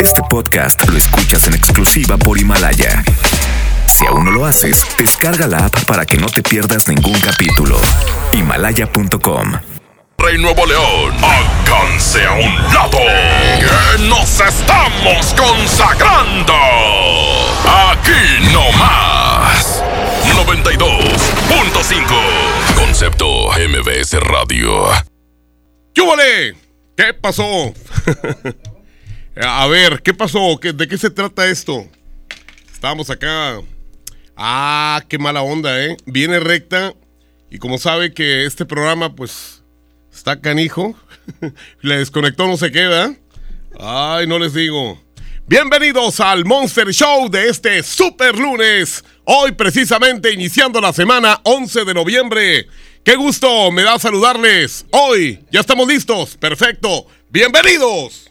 Este podcast lo escuchas en exclusiva por Himalaya. Si aún no lo haces, descarga la app para que no te pierdas ningún capítulo. Himalaya.com. Rey Nuevo León, háganse a un lado, que nos estamos consagrando. Aquí no más. 92.5 Concepto MBS Radio. ¿Qué vale? ¿Qué pasó? a ver, ¿qué pasó? ¿De qué se trata esto? Estábamos acá. Ah, qué mala onda, ¿eh? Viene recta y como sabe que este programa, pues, está canijo, le desconectó no se queda. Ay, no les digo. Bienvenidos al Monster Show de este super lunes. Hoy precisamente iniciando la semana 11 de noviembre. Qué gusto me da saludarles. Hoy ya estamos listos. Perfecto. Bienvenidos.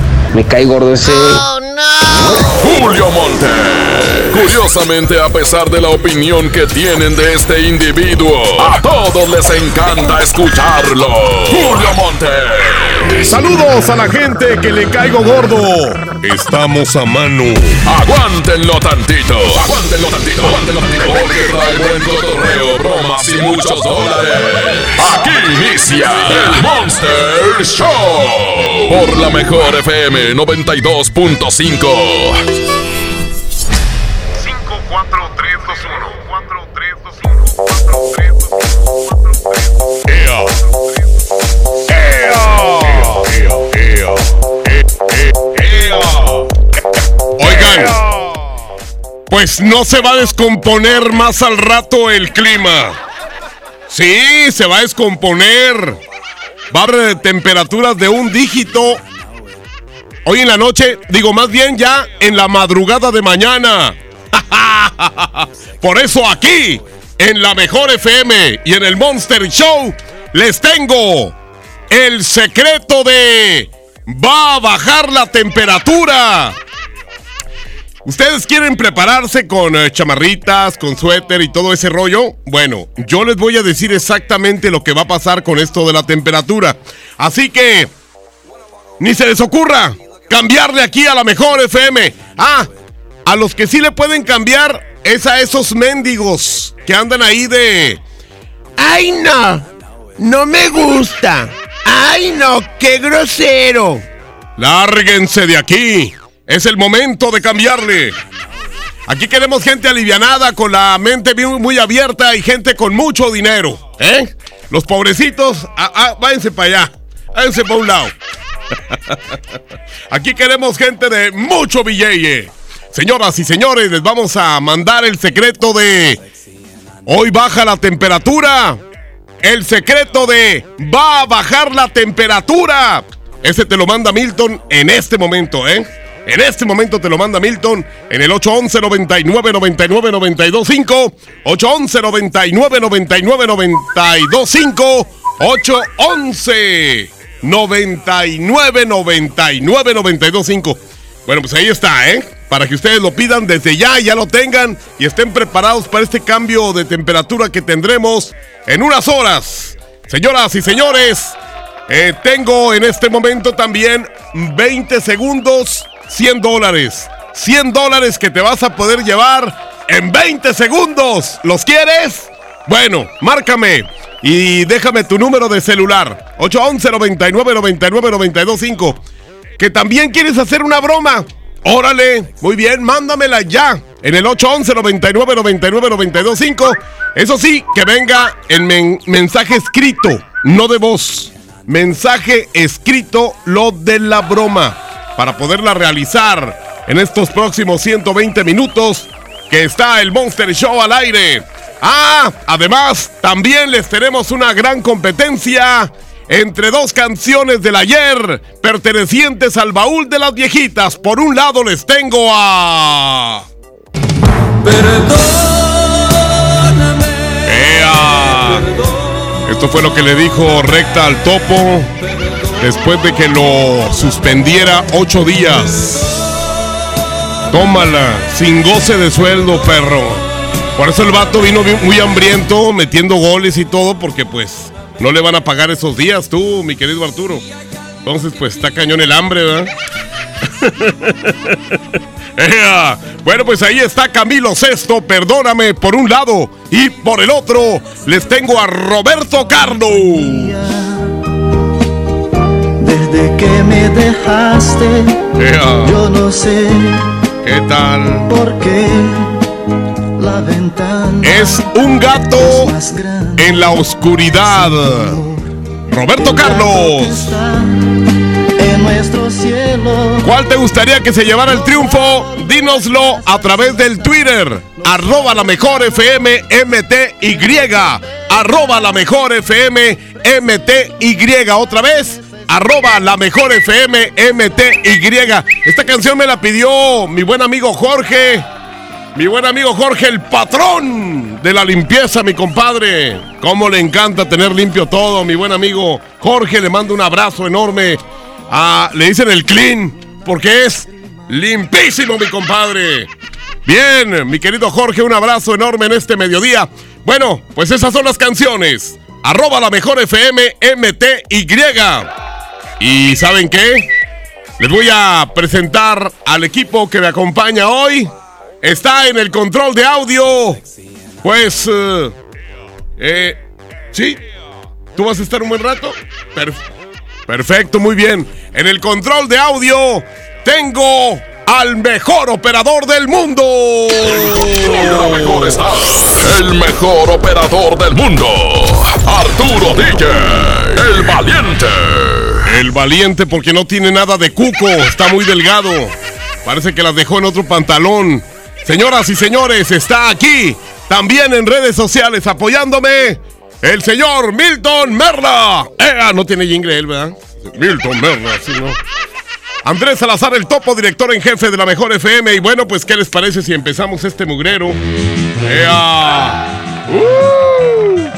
Me cae gordo ese. Oh, no. Julio Montes. Curiosamente, a pesar de la opinión que tienen de este individuo, a todos les encanta escucharlo. Julio Montes. Saludos a la gente que le caigo gordo. Estamos a mano. Aguántenlo tantito. Aguántenlo tantito. Aguántenlo tantito. Porque trae buen cotorreo, bromas y muchos dólares. Aquí inicia el Monster Show. Por la mejor FM 92.5. 4, 3, 2, 1. 4, 3, 2, 1. 4, 3, 2, 1. 4, 3, 2, 1. ¡Ea! ¡Ea! ¡Ea! Oigan, pues no se va a descomponer más al rato el clima. Sí, se va a descomponer. Va a haber temperaturas de un dígito. Hoy en la noche, digo más bien ya en la madrugada de mañana. Por eso aquí, en la mejor FM y en el Monster Show, les tengo el secreto de va a bajar la temperatura. ¿Ustedes quieren prepararse con eh, chamarritas, con suéter y todo ese rollo? Bueno, yo les voy a decir exactamente lo que va a pasar con esto de la temperatura. Así que, ni se les ocurra cambiarle aquí a la mejor FM. Ah, a los que sí le pueden cambiar es a esos mendigos que andan ahí de... ¡Ay no! ¡No me gusta! ¡Ay no! ¡Qué grosero! Lárguense de aquí. Es el momento de cambiarle. Aquí queremos gente alivianada, con la mente muy, muy abierta y gente con mucho dinero. ¿Eh? Los pobrecitos, ah, ah, váyanse para allá. Váyanse para un lado. Aquí queremos gente de mucho billete. Señoras y señores, les vamos a mandar el secreto de hoy baja la temperatura. El secreto de va a bajar la temperatura. Ese te lo manda Milton en este momento, ¿eh? En este momento te lo manda Milton en el 811 99 99 92 5 811 99 99 92 5 811 99 99 92 5 Bueno, pues ahí está, ¿eh? Para que ustedes lo pidan desde ya, ya lo tengan y estén preparados para este cambio de temperatura que tendremos en unas horas. Señoras y señores, eh, tengo en este momento también 20 segundos, 100 dólares. 100 dólares que te vas a poder llevar en 20 segundos. ¿Los quieres? Bueno, márcame y déjame tu número de celular. 811 99 99 92 5. Que también quieres hacer una broma. Órale, muy bien, mándamela ya en el 811 99 99 92 5. Eso sí, que venga el mensaje escrito, no de voz. Mensaje escrito, lo de la broma, para poderla realizar en estos próximos 120 minutos que está el Monster Show al aire. Ah, además, también les tenemos una gran competencia entre dos canciones del ayer pertenecientes al baúl de las viejitas. Por un lado les tengo a... ¡Ea! Esto fue lo que le dijo Recta al topo después de que lo suspendiera ocho días. Tómala, sin goce de sueldo, perro. Por eso el vato vino muy hambriento, metiendo goles y todo, porque pues no le van a pagar esos días tú, mi querido Arturo. Entonces, pues está cañón el hambre, ¿verdad? Bueno, pues ahí está Camilo Sesto, perdóname por un lado y por el otro les tengo a Roberto Carlos. Desde que me dejaste, yo no sé ¿Qué tal? por qué la ventana Es un gato en la oscuridad. Roberto Carlos, en nuestro cielo. ¿cuál te gustaría que se llevara el triunfo? Dínoslo a través del Twitter. Arroba la mejor FM MTY. Arroba la mejor FM MTY. Otra vez. Arroba la mejor FM MTY. Esta canción me la pidió mi buen amigo Jorge. Mi buen amigo Jorge, el patrón de la limpieza, mi compadre. Cómo le encanta tener limpio todo, mi buen amigo Jorge. Le mando un abrazo enorme. Ah, le dicen el clean, porque es limpísimo, mi compadre. Bien, mi querido Jorge, un abrazo enorme en este mediodía. Bueno, pues esas son las canciones. Arroba la mejor FM MTY. ¿Y saben qué? Les voy a presentar al equipo que me acompaña hoy. Está en el control de audio. Pues, eh, eh, sí. ¿Tú vas a estar un buen rato? Per- perfecto, muy bien. En el control de audio tengo al mejor operador del mundo. Lo mejor está el mejor operador del mundo, Arturo DJ, el valiente. El valiente porque no tiene nada de cuco, está muy delgado. Parece que las dejó en otro pantalón. Señoras y señores, está aquí, también en redes sociales, apoyándome, el señor Milton Merla. ¡Ea! No tiene jingle él, ¿verdad? Milton Merla, sí, ¿no? Andrés Salazar, el topo director en jefe de la Mejor FM. Y bueno, pues, ¿qué les parece si empezamos este mugrero? ¡Ea! ¡Uh!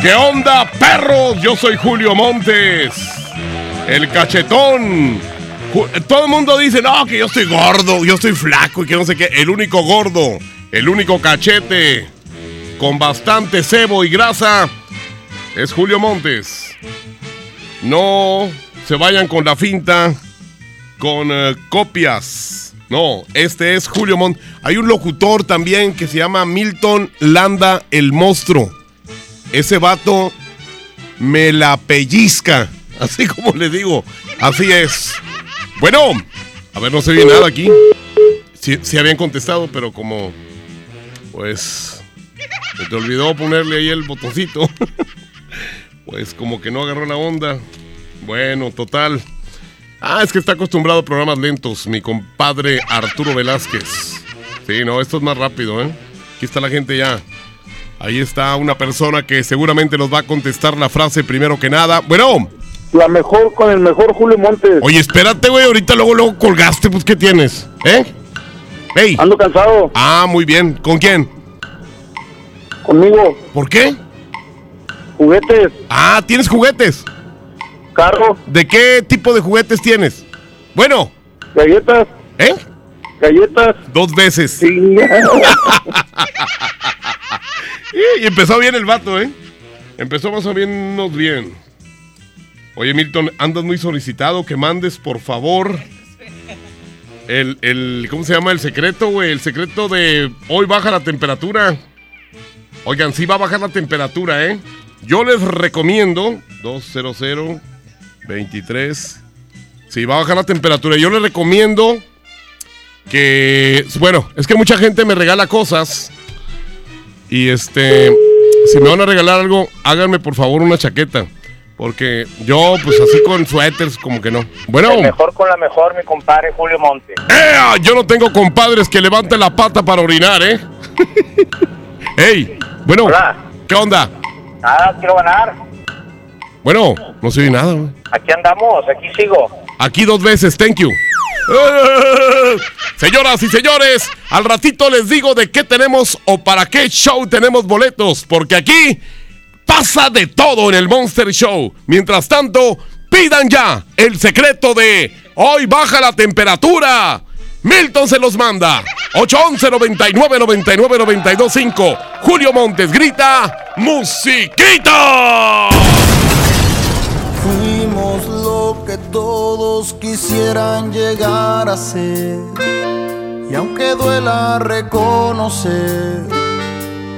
¿Qué onda, perros? Yo soy Julio Montes. El cachetón. Todo el mundo dice, no, que yo estoy gordo, yo estoy flaco y que no sé qué. El único gordo, el único cachete con bastante cebo y grasa es Julio Montes. No se vayan con la finta, con eh, copias. No, este es Julio Montes. Hay un locutor también que se llama Milton Landa el Monstruo. Ese vato me la pellizca. Así como le digo. Así es. Bueno, a ver, no se oye nada aquí. Sí, sí habían contestado, pero como. Pues. Se te olvidó ponerle ahí el botoncito. Pues como que no agarró la onda. Bueno, total. Ah, es que está acostumbrado a programas lentos, mi compadre Arturo Velázquez. Sí, no, esto es más rápido, ¿eh? Aquí está la gente ya. Ahí está una persona que seguramente nos va a contestar la frase primero que nada. Bueno. La mejor con el mejor Julio Montes. Oye, espérate, güey. Ahorita luego, luego colgaste, pues, ¿qué tienes? ¿Eh? Hey. Ando cansado. Ah, muy bien. ¿Con quién? Conmigo. ¿Por qué? Juguetes. Ah, ¿tienes juguetes? Carro. ¿De qué tipo de juguetes tienes? Bueno. Galletas. ¿Eh? Galletas. Dos veces. y empezó bien el vato, ¿eh? Empezó más o menos bien. Oye, Milton, andas muy solicitado que mandes, por favor, el, el ¿cómo se llama? El secreto, güey. El secreto de hoy baja la temperatura. Oigan, sí va a bajar la temperatura, ¿eh? Yo les recomiendo 200 23. Sí, va a bajar la temperatura. Yo les recomiendo que, bueno, es que mucha gente me regala cosas. Y este, si me van a regalar algo, háganme por favor una chaqueta. Porque yo, pues así con suéteres, como que no. Bueno, El mejor con la mejor, mi compadre Julio Montes. ¡Ea! yo no tengo compadres que levanten la pata para orinar, ¿eh? ¡Ey! Bueno, ¿qué onda? Nada, quiero ganar. Bueno, no se oye nada, güey. Aquí andamos, aquí sigo. Aquí dos veces, thank you. Señoras y señores, al ratito les digo de qué tenemos o para qué show tenemos boletos, porque aquí pasa de todo en el Monster Show. Mientras tanto, pidan ya el secreto de hoy baja la temperatura. Milton se los manda. 811 99 99 925. Julio Montes grita musiquita. Fuimos lo que todos quisieran llegar a ser. Y aunque duela reconocer,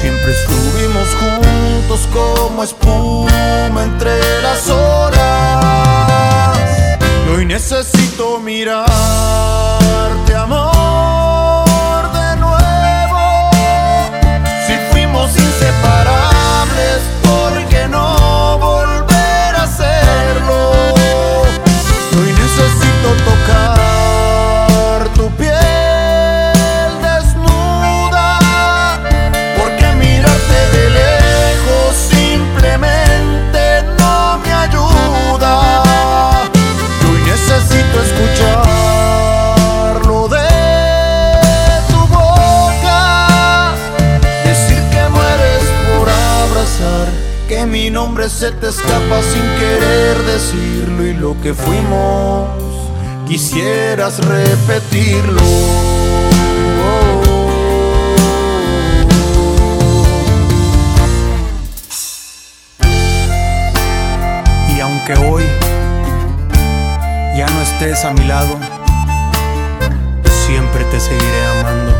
Siempre estuvimos juntos como espuma entre las horas. Y hoy necesito mirarte, amor, de nuevo. Si fuimos inseparables, ¿por qué no volver a hacerlo? Hoy necesito tocar nombre se te escapa sin querer decirlo y lo que fuimos quisieras repetirlo. Y aunque hoy ya no estés a mi lado, siempre te seguiré amando.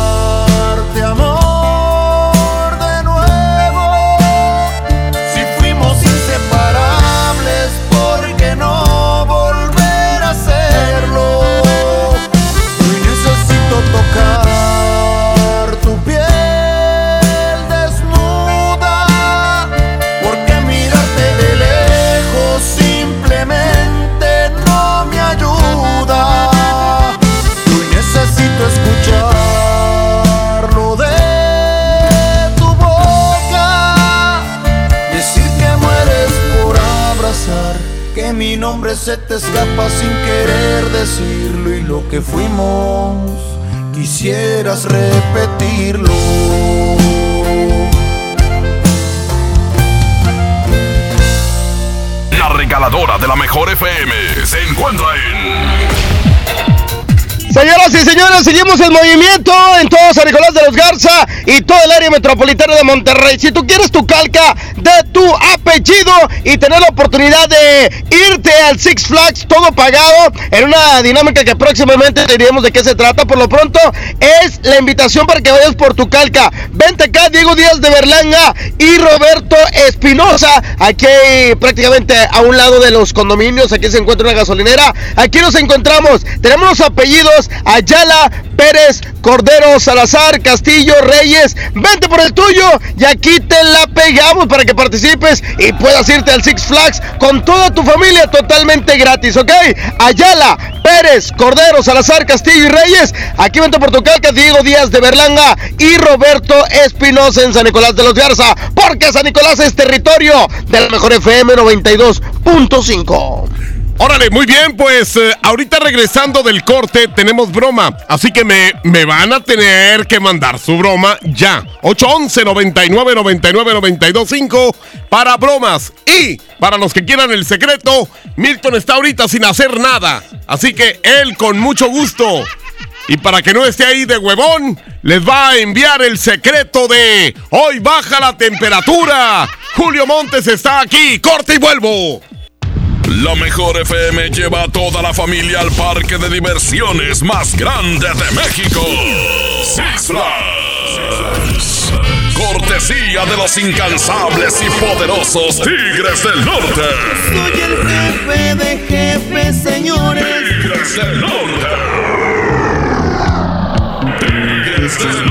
se te escapa sin querer decirlo y lo que fuimos quisieras repetirlo. La regaladora de la mejor FM se encuentra en. Señoras y señores, seguimos el movimiento en todo San Nicolás de los Garza y todo el área metropolitana de Monterrey. Si tú quieres tu calca de tu apellido y tener la oportunidad de irte al Six Flags todo pagado en una dinámica que próximamente te diremos de qué se trata, por lo pronto es la invitación para que vayas por tu calca. Vente acá, Diego Díaz de Berlanga y Roberto Espinosa, aquí prácticamente a un lado de los condominios, aquí se encuentra una gasolinera. Aquí nos encontramos, tenemos los apellidos Ayala, Pérez, Cordero, Salazar, Castillo, Reyes. Vente por el tuyo y aquí te la pegamos para que participes y puedas irte al Six Flags con toda tu familia totalmente gratis, ¿ok? Ayala, Pérez, Cordero, Salazar, Castillo y Reyes. Aquí vente por tu calca, Diego Díaz de Berlanga y Roberto Espinosa en San Nicolás de los Garza, porque San Nicolás es territorio de la mejor FM 92.5. Órale, muy bien, pues eh, ahorita regresando del corte tenemos broma, así que me, me van a tener que mandar su broma ya. 811 99 99 92 5 para bromas y para los que quieran el secreto, Milton está ahorita sin hacer nada, así que él con mucho gusto y para que no esté ahí de huevón, les va a enviar el secreto de hoy baja la temperatura. Julio Montes está aquí, corte y vuelvo. La mejor FM lleva a toda la familia al parque de diversiones más grande de México. Six Flags. Cortesía de los incansables y poderosos Tigres del Norte. Soy el jefe de jefes, señores. Tigres del Norte. Tigres del Norte.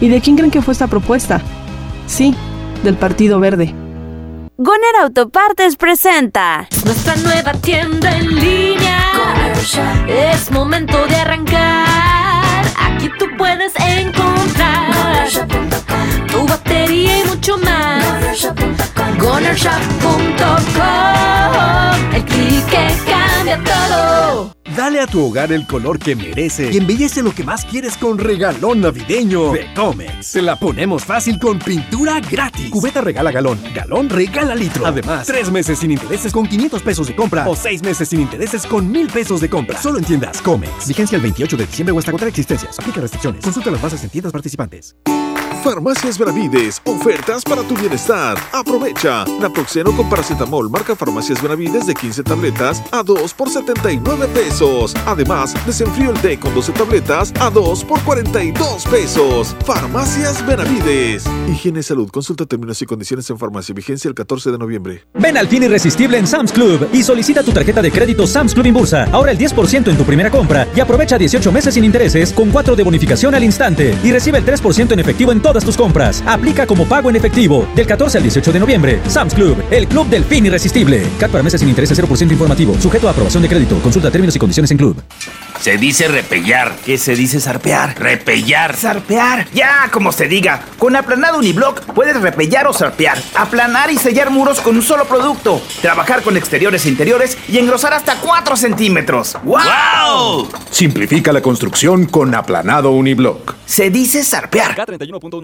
¿Y de quién creen que fue esta propuesta? Sí, del Partido Verde. Goner Autopartes presenta nuestra nueva tienda en línea. Es momento de arrancar. Aquí tú puedes encontrar tu batería y mucho más. GonerShop.com El clic que cambia todo. Dale a tu hogar el color que merece y embellece lo que más quieres con regalón navideño de Comex. Se la ponemos fácil con pintura gratis. Cubeta regala galón, galón regala litro. Además, tres meses sin intereses con 500 pesos de compra o seis meses sin intereses con 1000 pesos de compra. Solo en tiendas Comex. Vigencia el 28 de diciembre o hasta agotar existencias. Aplica restricciones. Consulta las bases en tiendas participantes. Farmacias Benavides, ofertas para tu bienestar. Aprovecha. Naproxeno con paracetamol marca Farmacias Benavides de 15 tabletas a 2 por 79 pesos. Además, desenfrío el té con 12 tabletas a 2 por 42 pesos. Farmacias Benavides. Higiene salud. Consulta términos y condiciones en farmacia. Vigencia el 14 de noviembre. Ven al fin irresistible en Sam's Club y solicita tu tarjeta de crédito Sam's Club Inbursa. Ahora el 10% en tu primera compra y aprovecha 18 meses sin intereses con 4 de bonificación al instante y recibe el 3% en efectivo en todas tus compras. Aplica como pago en efectivo del 14 al 18 de noviembre. Sam's Club, el club del fin irresistible. CAT para meses sin intereses 0% informativo. Sujeto a aprobación de crédito. Consulta términos y condiciones en Club. Se dice repellar. ¿Qué se dice zarpear? Repellar. Zarpear. Ya, como se diga. Con aplanado uniblock puedes repellar o zarpear. Aplanar y sellar muros con un solo producto. Trabajar con exteriores e interiores y engrosar hasta 4 centímetros. ¡Wow! Simplifica la construcción con aplanado uniblock. Se dice zarpear. K31.1%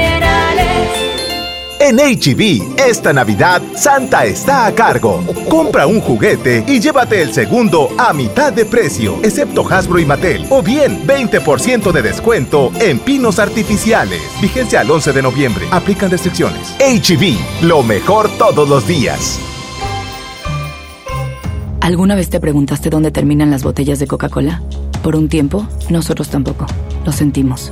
En HB, esta Navidad, Santa está a cargo. Compra un juguete y llévate el segundo a mitad de precio, excepto Hasbro y Mattel. O bien, 20% de descuento en pinos artificiales. Vigencia al 11 de noviembre. Aplican restricciones. HB, lo mejor todos los días. ¿Alguna vez te preguntaste dónde terminan las botellas de Coca-Cola? Por un tiempo, nosotros tampoco. Lo sentimos.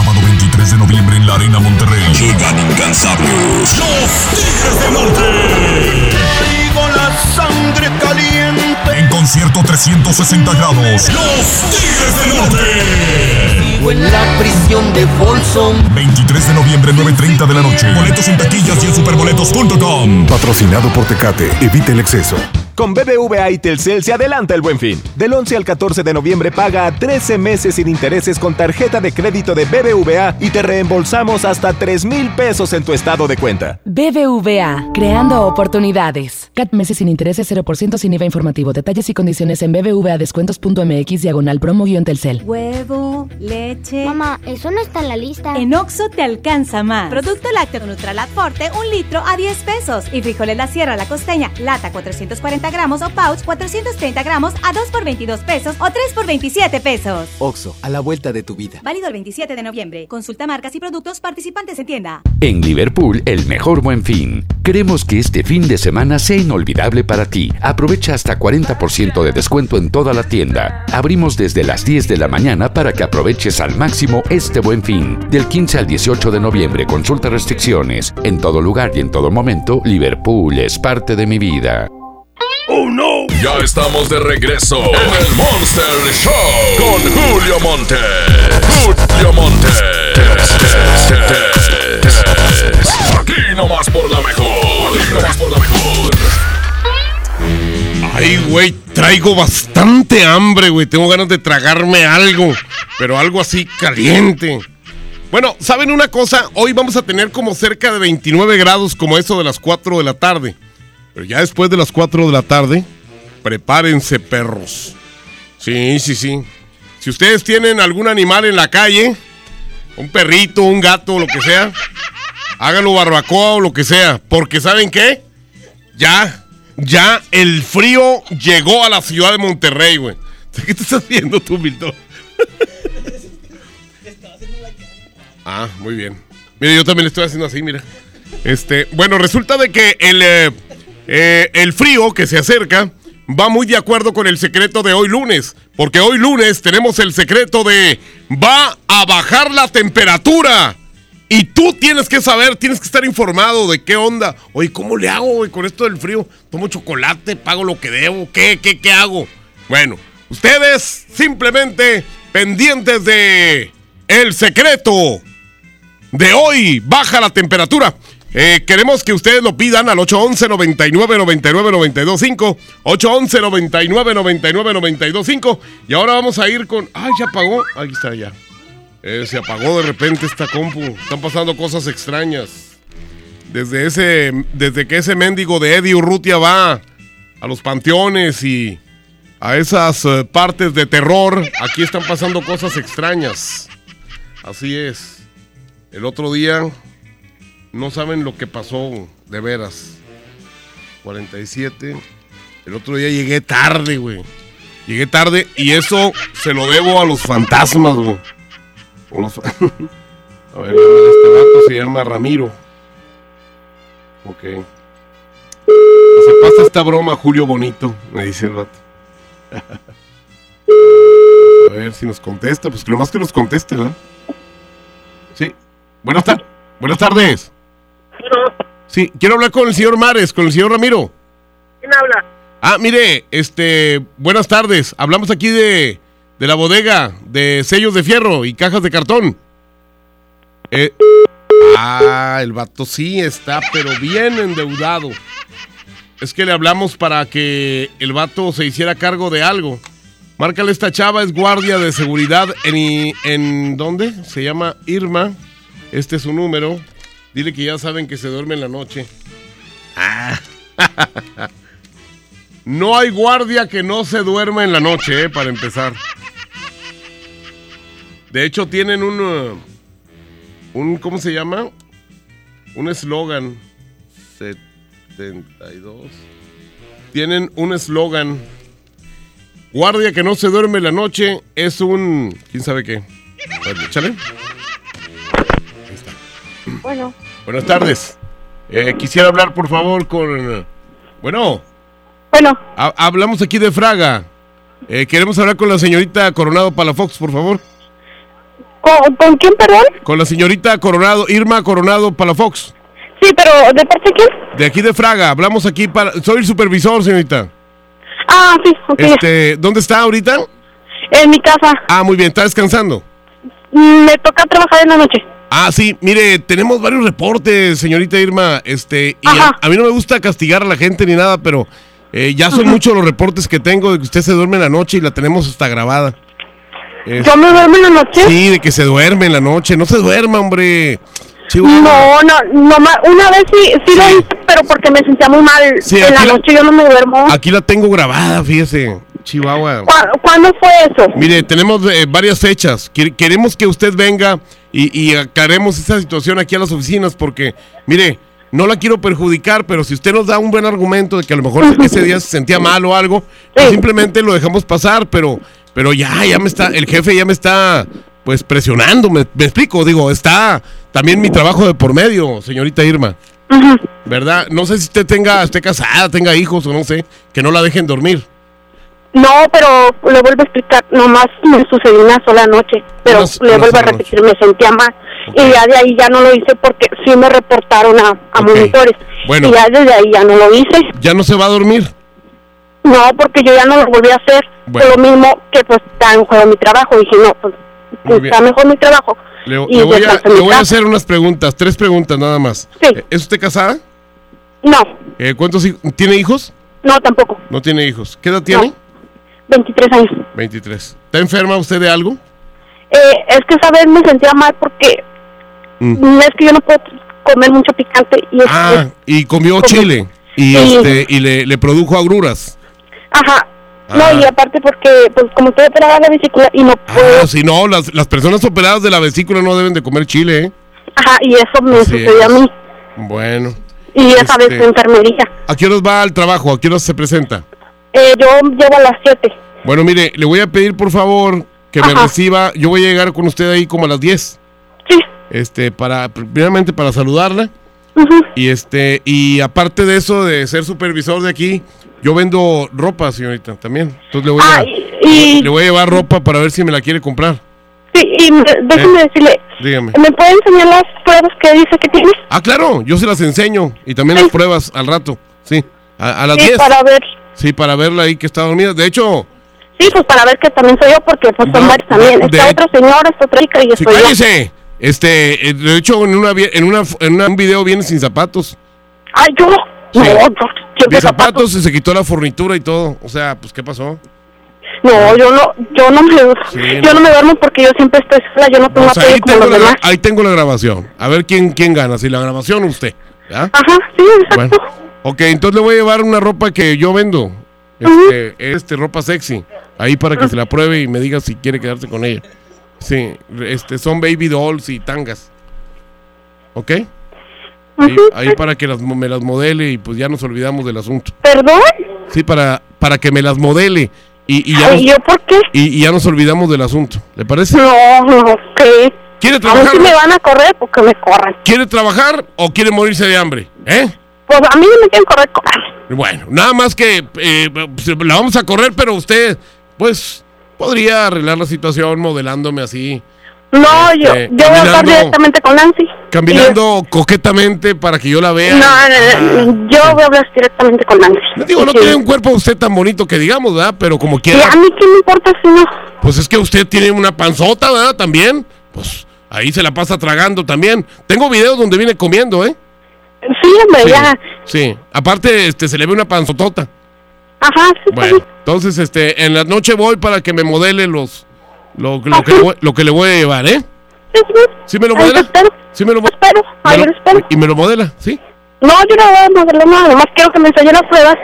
Sábado 23 de noviembre en la Arena Monterrey. Llegan incansables. Los Tigres de Norte. Traigo la sangre caliente. En concierto 360 grados. Los Tigres del Norte. Vivo en la prisión de Folsom. 23 de noviembre, 9.30 de la noche. Boletos en taquillas y en superboletos.com. Patrocinado por Tecate. Evite el exceso. Con BBVA y Telcel se adelanta el buen fin. Del 11 al 14 de noviembre paga a 13 meses sin intereses con tarjeta de crédito de BBVA y te reembolsamos hasta 3 mil pesos en tu estado de cuenta. BBVA, creando oportunidades. CAT meses sin intereses 0% sin IVA informativo. Detalles y condiciones en bbvadescuentos.mx diagonal promo-telcel. Huevo, leche. Mamá, eso no está en la lista. En Oxo te alcanza más. Producto lácteo Nutralat Forte, un litro a 10 pesos. Y frijoles La Sierra La Costeña, lata 440 gramos o pouch 430 gramos a 2 por 22 pesos o 3 por 27 pesos. Oxo, a la vuelta de tu vida. Válido el 27 de noviembre. Consulta marcas y productos participantes en tienda. En Liverpool, el mejor buen fin. Queremos que este fin de semana sea inolvidable para ti. Aprovecha hasta 40% de descuento en toda la tienda. Abrimos desde las 10 de la mañana para que aproveches al máximo este buen fin. Del 15 al 18 de noviembre, consulta restricciones. En todo lugar y en todo momento, Liverpool es parte de mi vida. ¡Oh, no! Ya estamos de regreso en el Monster Show con Julio Monte. Julio Monte. Aquí nomás por la mejor. Aquí nomás por la mejor. Ay, güey, traigo bastante hambre, güey. Tengo ganas de tragarme algo, pero algo así caliente. Bueno, ¿saben una cosa? Hoy vamos a tener como cerca de 29 grados como eso de las 4 de la tarde. Pero ya después de las 4 de la tarde, prepárense perros. Sí, sí, sí. Si ustedes tienen algún animal en la calle, un perrito, un gato, lo que sea, háganlo barbacoa o lo que sea. Porque ¿saben qué? Ya, ya el frío llegó a la ciudad de Monterrey, güey. ¿Qué te estás viendo tú, Milton? Ah, muy bien. Mira, yo también le estoy haciendo así, mira. Este, bueno, resulta de que el, eh, eh, el frío que se acerca va muy de acuerdo con el secreto de hoy lunes. Porque hoy lunes tenemos el secreto de va a bajar la temperatura. Y tú tienes que saber, tienes que estar informado de qué onda. Oye, ¿cómo le hago, con esto del frío? Tomo chocolate, pago lo que debo, ¿qué, qué, qué hago? Bueno, ustedes simplemente pendientes de el secreto de hoy, baja la temperatura. Eh, queremos que ustedes lo pidan al 811 99 99 925 811 99 99 925 y ahora vamos a ir con ay ya apagó. Ahí está ya. Eh, se apagó de repente esta compu. Están pasando cosas extrañas. Desde ese desde que ese mendigo de Eddie Urrutia va a los panteones y a esas eh, partes de terror aquí están pasando cosas extrañas. Así es. El otro día no saben lo que pasó, de veras. 47. El otro día llegué tarde, güey. Llegué tarde y eso se lo debo a los fantasmas, güey. Los fa- a ver, este vato se llama Ramiro. Ok. Se pasa esta broma, Julio Bonito, me dice el vato. A ver si nos contesta, pues lo más que nos conteste, ¿verdad? Sí. Buenas, tar- Buenas tardes. Sí, quiero hablar con el señor Mares, con el señor Ramiro. ¿Quién habla? Ah, mire, este, buenas tardes. Hablamos aquí de, de la bodega de sellos de fierro y cajas de cartón. Eh, ah, el vato sí está, pero bien endeudado. Es que le hablamos para que el vato se hiciera cargo de algo. Márcale esta chava, es guardia de seguridad en, en ¿dónde? Se llama Irma. Este es su número. Dile que ya saben que se duerme en la noche. Ah. No hay guardia que no se duerma en la noche, eh, para empezar. De hecho, tienen un. uh, un ¿Cómo se llama? Un eslogan. 72. Tienen un eslogan. Guardia que no se duerme en la noche es un. ¿Quién sabe qué? Bueno, Buenas tardes. Eh, quisiera hablar, por favor, con. Bueno. Bueno. Ha- hablamos aquí de Fraga. Eh, queremos hablar con la señorita Coronado Palafox, por favor. ¿con, con quién, perdón? Con la señorita Coronado, Irma Coronado Palafox. Sí, pero ¿de parte de quién? De aquí de Fraga. Hablamos aquí para. Soy el supervisor, señorita. Ah, sí, ok. Este, ¿dónde está ahorita? En mi casa. Ah, muy bien, está descansando. Mm, Me toca trabajar en la noche. Ah, sí, mire, tenemos varios reportes, señorita Irma, este, y a, a mí no me gusta castigar a la gente ni nada, pero eh, ya son muchos los reportes que tengo de que usted se duerme en la noche y la tenemos hasta grabada. Es- ¿Yo me duermo en la noche? Sí, de que se duerme en la noche, no se duerma, hombre. Chihuahua. No, no, no, una vez sí, sí, lo hice, pero porque me sentía muy mal. Sí, en la aquí la- noche yo no me duermo. Aquí la tengo grabada, fíjese, Chihuahua. ¿Cuá- ¿Cuándo fue eso? Mire, tenemos eh, varias fechas. Quer- Queremos que usted venga y, y aclaremos esa situación aquí a las oficinas porque, mire, no la quiero perjudicar, pero si usted nos da un buen argumento de que a lo mejor ese día se sentía mal o algo, pues simplemente lo dejamos pasar, pero, pero ya, ya me está, el jefe ya me está, pues presionando, me, me explico, digo, está también mi trabajo de por medio, señorita Irma. ¿Verdad? No sé si usted tenga, esté casada, tenga hijos o no sé, que no la dejen dormir. No, pero le vuelvo a explicar, nomás me sucedió una sola noche, pero le vuelvo a repetir, me sentía mal. Y ya de ahí ya no lo hice porque sí me reportaron a, a monitores. Bueno. Y ya desde ahí ya no lo hice. ¿Ya no se va a dormir? No, porque yo ya no lo volví a hacer. Bueno. Lo mismo que pues está en juego mi trabajo. Dije, no, pues está mejor mi trabajo. Le, Y le voy, a, le voy hacer unas preguntas, tres preguntas nada más. Eh, ¿Es usted casada? No, Eh, ¿Cuántos hij- tiene hijos? no tampoco. No tiene hijos. ¿Qué edad tiene? 23 años. 23. ¿Está enferma usted de algo? Eh, es que esa vez me sentía mal porque Mm. es que yo no puedo comer mucho picante y Ah, y comió chile y Sí. este y le, le produjo agruras. Ajá. Ah. No, y aparte porque, pues como estoy operada de la vesícula y no puedo, Ah, si no, las, las personas operadas de la vesícula no deben de comer chile, ¿eh? ajá, y eso me Así sucedió a mí. Bueno. Y esa vez Este- fue enfermería. ¿A qué horas va al trabajo? ¿A qué horas se presenta? Eh, yo llevo a las 7. Bueno, mire, le voy a pedir por favor que me reciba. Yo voy a llegar con usted ahí como a las 10. Sí. Este, para, primeramente para saludarla. Y este, y aparte de eso, de ser supervisor de aquí, yo vendo ropa, señorita, también. Entonces le voy a, Ah, y- le voy a llevar ropa para ver si me la quiere comprar. Sí, y me- déjeme Eh. decirle, Dígame. ¿me puede enseñar las pruebas que dice que tiene? Ah, claro, yo se las enseño. Y también las pruebas al rato. Sí, a, a las Sí, 10. para ver. Sí, para verla ahí que está dormida. De hecho, Sí, pues para ver que también soy yo, porque pues son No, varios también. de- Está otro señor, está otra chica y sí, yo. cállese. Este, eh, de hecho, en una, en una, en una- un video viene sin zapatos. Ay, yo. No, yo De zapatos y se quitó la fornitura y todo. O sea, pues, ¿qué pasó? No, yo no, yo no me, Sí, yo no me duermo porque yo siempre estoy sola, yo no tengo O sea, ahí, tengo los la, demás. ahí tengo la grabación. A ver quién, quién gana, si la grabación o usted. ¿ya? Ajá, sí, exacto. Bueno, ok, entonces le voy a llevar una ropa que yo vendo. Este, este, ropa sexy. Ahí para que se la pruebe y me diga si quiere quedarse con ella. Sí, este, son baby dolls y tangas. ¿Ok? Ahí, ahí para que las, me las modele y pues ya nos olvidamos del asunto. ¿Perdón? Sí, para, para que me las modele y, y ya Ay, nos, ¿yo por qué? y, y ya nos olvidamos del asunto. ¿Le parece? No, no. ¿Quiere A ver trabajar? si me van a correr, porque me corran. ¿Quiere trabajar o quiere morirse de hambre? ¿Eh? Pues a mí no me quieren correr. Bueno, nada más que eh, la vamos a correr, pero usted, pues, podría arreglar la situación modelándome así, No, yo, Este, yo voy a hablar caminando- directamente con Nancy. caminando coquetamente para que yo la vea. No, no, no, yo voy a hablar directamente con Nancy. Digo, no Sí. tiene un cuerpo usted tan bonito que digamos, ¿verdad? Pero como Y quiera, a mí qué me importa si no. pues es que usted tiene una panzota, ¿verdad? También, pues ahí se la pasa tragando también. Tengo videos donde viene comiendo, ¿eh? Sí, hombre, Sí, ya. sí. Aparte, este, se le ve una panzotota. Ajá, sí, Bueno, entonces, este, en la noche voy para que me modele los, lo, lo que, le voy, lo que le voy a llevar, ¿eh? ¿Sí me lo Ahí te modela? espero. ¿Sí me lo modela? Espero, lo espero. Y me lo modela, ¿sí? No, yo no voy a modelar nada, nomás quiero que me enseñe las pruebas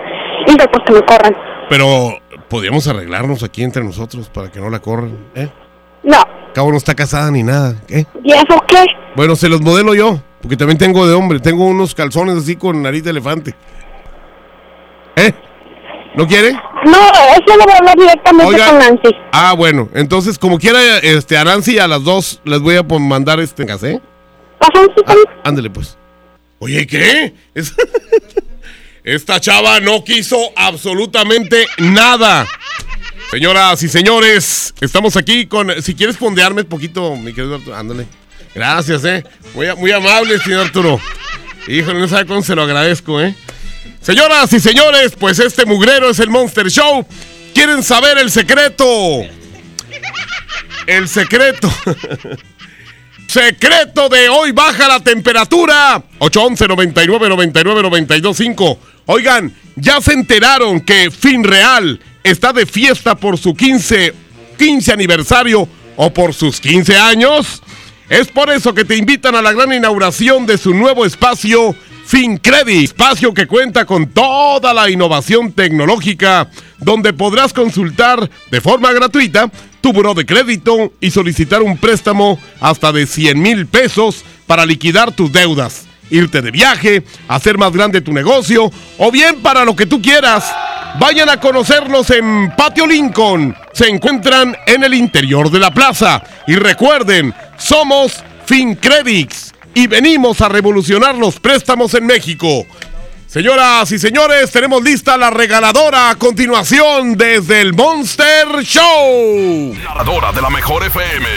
preciso porque me corran. Pero podríamos arreglarnos aquí entre nosotros para que no la corran, ¿eh? No. Cabo no está casada ni nada, ¿eh? ¿Y eso qué? Bueno, se los modelo yo, porque también tengo de hombre. Tengo unos calzones así con nariz de elefante. ¿Eh? ¿No quiere? No, eso lo voy a hablar directamente Oiga. con Nancy. Ah, bueno. Entonces, como quiera, este, a Nancy a las dos les voy a mandar este café. Ah, ándale, pues. Oye, ¿qué? Es- Esta chava no quiso absolutamente nada. Señoras y señores, estamos aquí con... Si quieres fondearme un poquito, mi querido ándale. Gracias, eh. Muy, muy amable, señor Arturo. Híjole, no sabe cuánto se lo agradezco, eh. Señoras y señores, pues este mugrero es el Monster Show. ¿Quieren saber el secreto? El secreto. secreto de hoy baja la temperatura. 811 99 99 925. Oigan, ya se enteraron que Finreal está de fiesta por su 15, 15 aniversario o por sus 15 años. Es por eso que te invitan a la gran inauguración de su nuevo espacio FinCredit, espacio que cuenta con toda la innovación tecnológica, donde podrás consultar de forma gratuita tu buró de crédito y solicitar un préstamo hasta de 100 mil pesos para liquidar tus deudas, irte de viaje, hacer más grande tu negocio o bien para lo que tú quieras. Vayan a conocernos en Patio Lincoln. Se encuentran en el interior de la plaza. Y recuerden, somos FinCredits y venimos a revolucionar los préstamos en México. Señoras y señores, tenemos lista la regaladora a continuación desde el Monster Show. Ganadora de la mejor FM.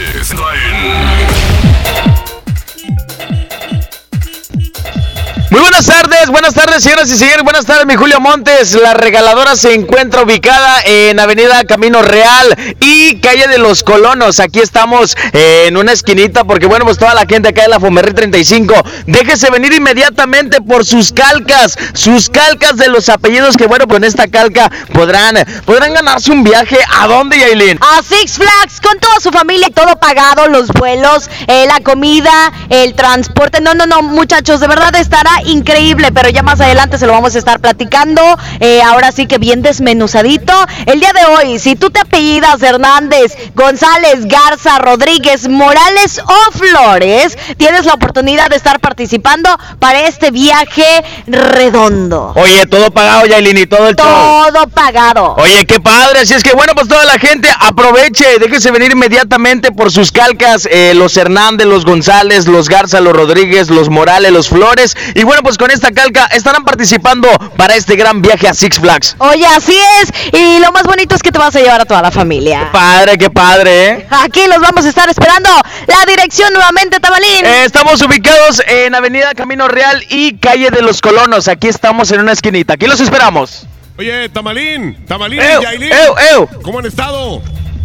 Muy buenas tardes, buenas tardes, señoras y señores. Buenas tardes, mi Julio Montes. La regaladora se encuentra ubicada en Avenida Camino Real y Calle de los Colonos. Aquí estamos eh, en una esquinita porque, bueno, pues toda la gente acá de la Fomerri 35. Déjese venir inmediatamente por sus calcas, sus calcas de los apellidos que, bueno, con esta calca podrán, podrán ganarse un viaje. ¿A dónde, Yailin? A Six Flags con toda su familia, todo pagado, los vuelos, eh, la comida, el transporte. No, no, no, muchachos, de verdad estará increíble, pero ya más adelante se lo vamos a estar platicando. Eh, ahora sí que bien desmenuzadito. El día de hoy, si tú te apellidas Hernández, González, Garza, Rodríguez, Morales o Flores, tienes la oportunidad de estar participando para este viaje redondo. Oye, todo pagado, Yailin, y todo el show. Todo pagado. Oye, qué padre. Así es que, bueno, pues toda la gente aproveche, déjese venir inmediatamente por sus calcas. eh, los Hernández, los González, los Garza, los Rodríguez, los Morales, los Flores. Y bueno, pues con esta calca estarán participando para este gran viaje a Six Flags. Oye, así es. Y lo más bonito es que te vas a llevar a toda la familia. Padre, qué padre, ¿eh? Aquí los vamos a estar esperando. La dirección nuevamente, Tabalín. Eh, estamos ubicados en Avenida Camino Real y Calle de los Colonos. Aquí estamos en una esquinita. Aquí los esperamos. Oye, Tamalín, Tamalín y Yailin. ew, ew. ¿Cómo han estado?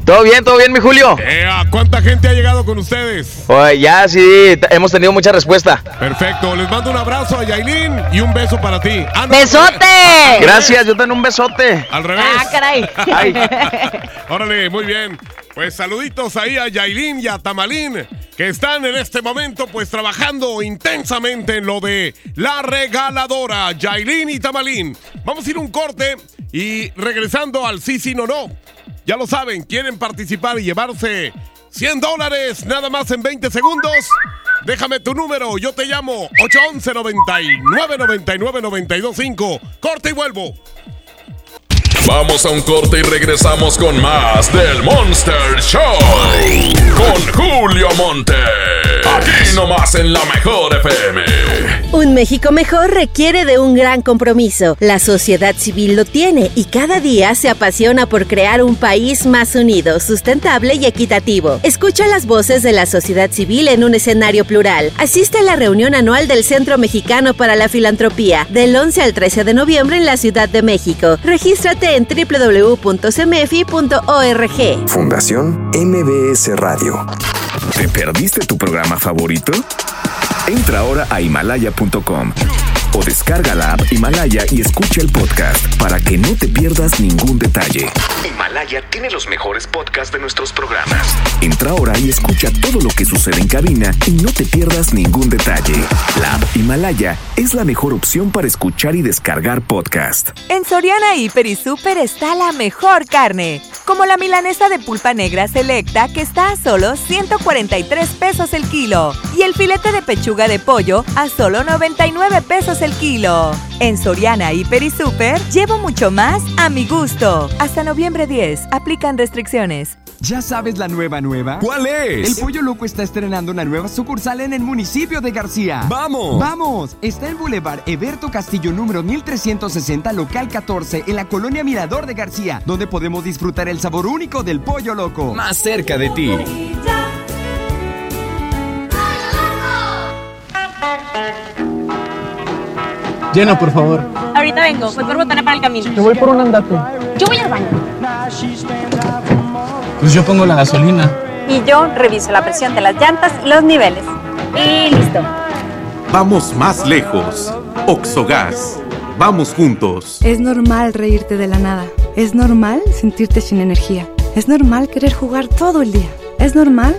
¿Todo bien, todo bien, mi Julio? Eh, ¿a ¿Cuánta gente ha llegado con ustedes? Oye, ya sí, hemos tenido mucha respuesta. Perfecto, les mando un abrazo a Yailin y un beso para ti. Ah, no, ¡Besote! Gracias, yo tengo un besote. Al revés. Ah, caray. Órale, muy bien. Pues saluditos ahí a Yailin y a Tamalín, que están en este momento pues trabajando intensamente en lo de la regaladora. Yailin y Tamalín. Vamos a ir un corte y regresando al sí, sí, no, no. Ya lo saben, quieren participar y llevarse 100 dólares nada más en 20 segundos. Déjame tu número, yo te llamo 811 99 99 925. Corte y vuelvo. Vamos a un corte y regresamos con más del Monster Show. Con Julio Monte. Aquí nomás en la mejor FM. Un México mejor requiere de un gran compromiso. La sociedad civil lo tiene y cada día se apasiona por crear un país más unido, sustentable y equitativo. Escucha las voces de la sociedad civil en un escenario plural. Asiste a la reunión anual del Centro Mexicano para la Filantropía del 11 al 13 de noviembre en la Ciudad de México. Regístrate en www.cmefi.org. Fundación MBS Radio. ¿Te perdiste tu programa favorito? Entra ahora a himalaya.com o descarga la app Himalaya y escucha el podcast para que no te pierdas ningún detalle. Himalaya tiene los mejores podcasts de nuestros programas. Entra ahora y escucha todo lo que sucede en cabina y no te pierdas ningún detalle. La app Himalaya es la mejor opción para escuchar y descargar podcast. En Soriana Hiper y Super está la mejor carne, como la milanesa de pulpa negra selecta que está a solo 143 pesos el kilo y el filete de pechuga de pollo a solo 99 pesos el kilo. En Soriana Hiper y Super llevo mucho más a mi gusto. Hasta noviembre 10 aplican restricciones. ¿Ya sabes la nueva nueva? ¿Cuál es? El Pollo Loco está estrenando una nueva sucursal en el municipio de García. ¡Vamos! ¡Vamos! Está en Boulevard Eberto Castillo número 1360, local 14, en la colonia Mirador de García, donde podemos disfrutar el sabor único del Pollo Loco. Más cerca de ti. Llena, por favor. Ahorita vengo, voy por botana para el camino. Yo voy por un andate. Yo voy al baño. Pues yo pongo la gasolina. Y yo reviso la presión de las llantas y los niveles. Y listo. Vamos más lejos. Oxogas. Vamos juntos. Es normal reírte de la nada. Es normal sentirte sin energía. Es normal querer jugar todo el día. Es normal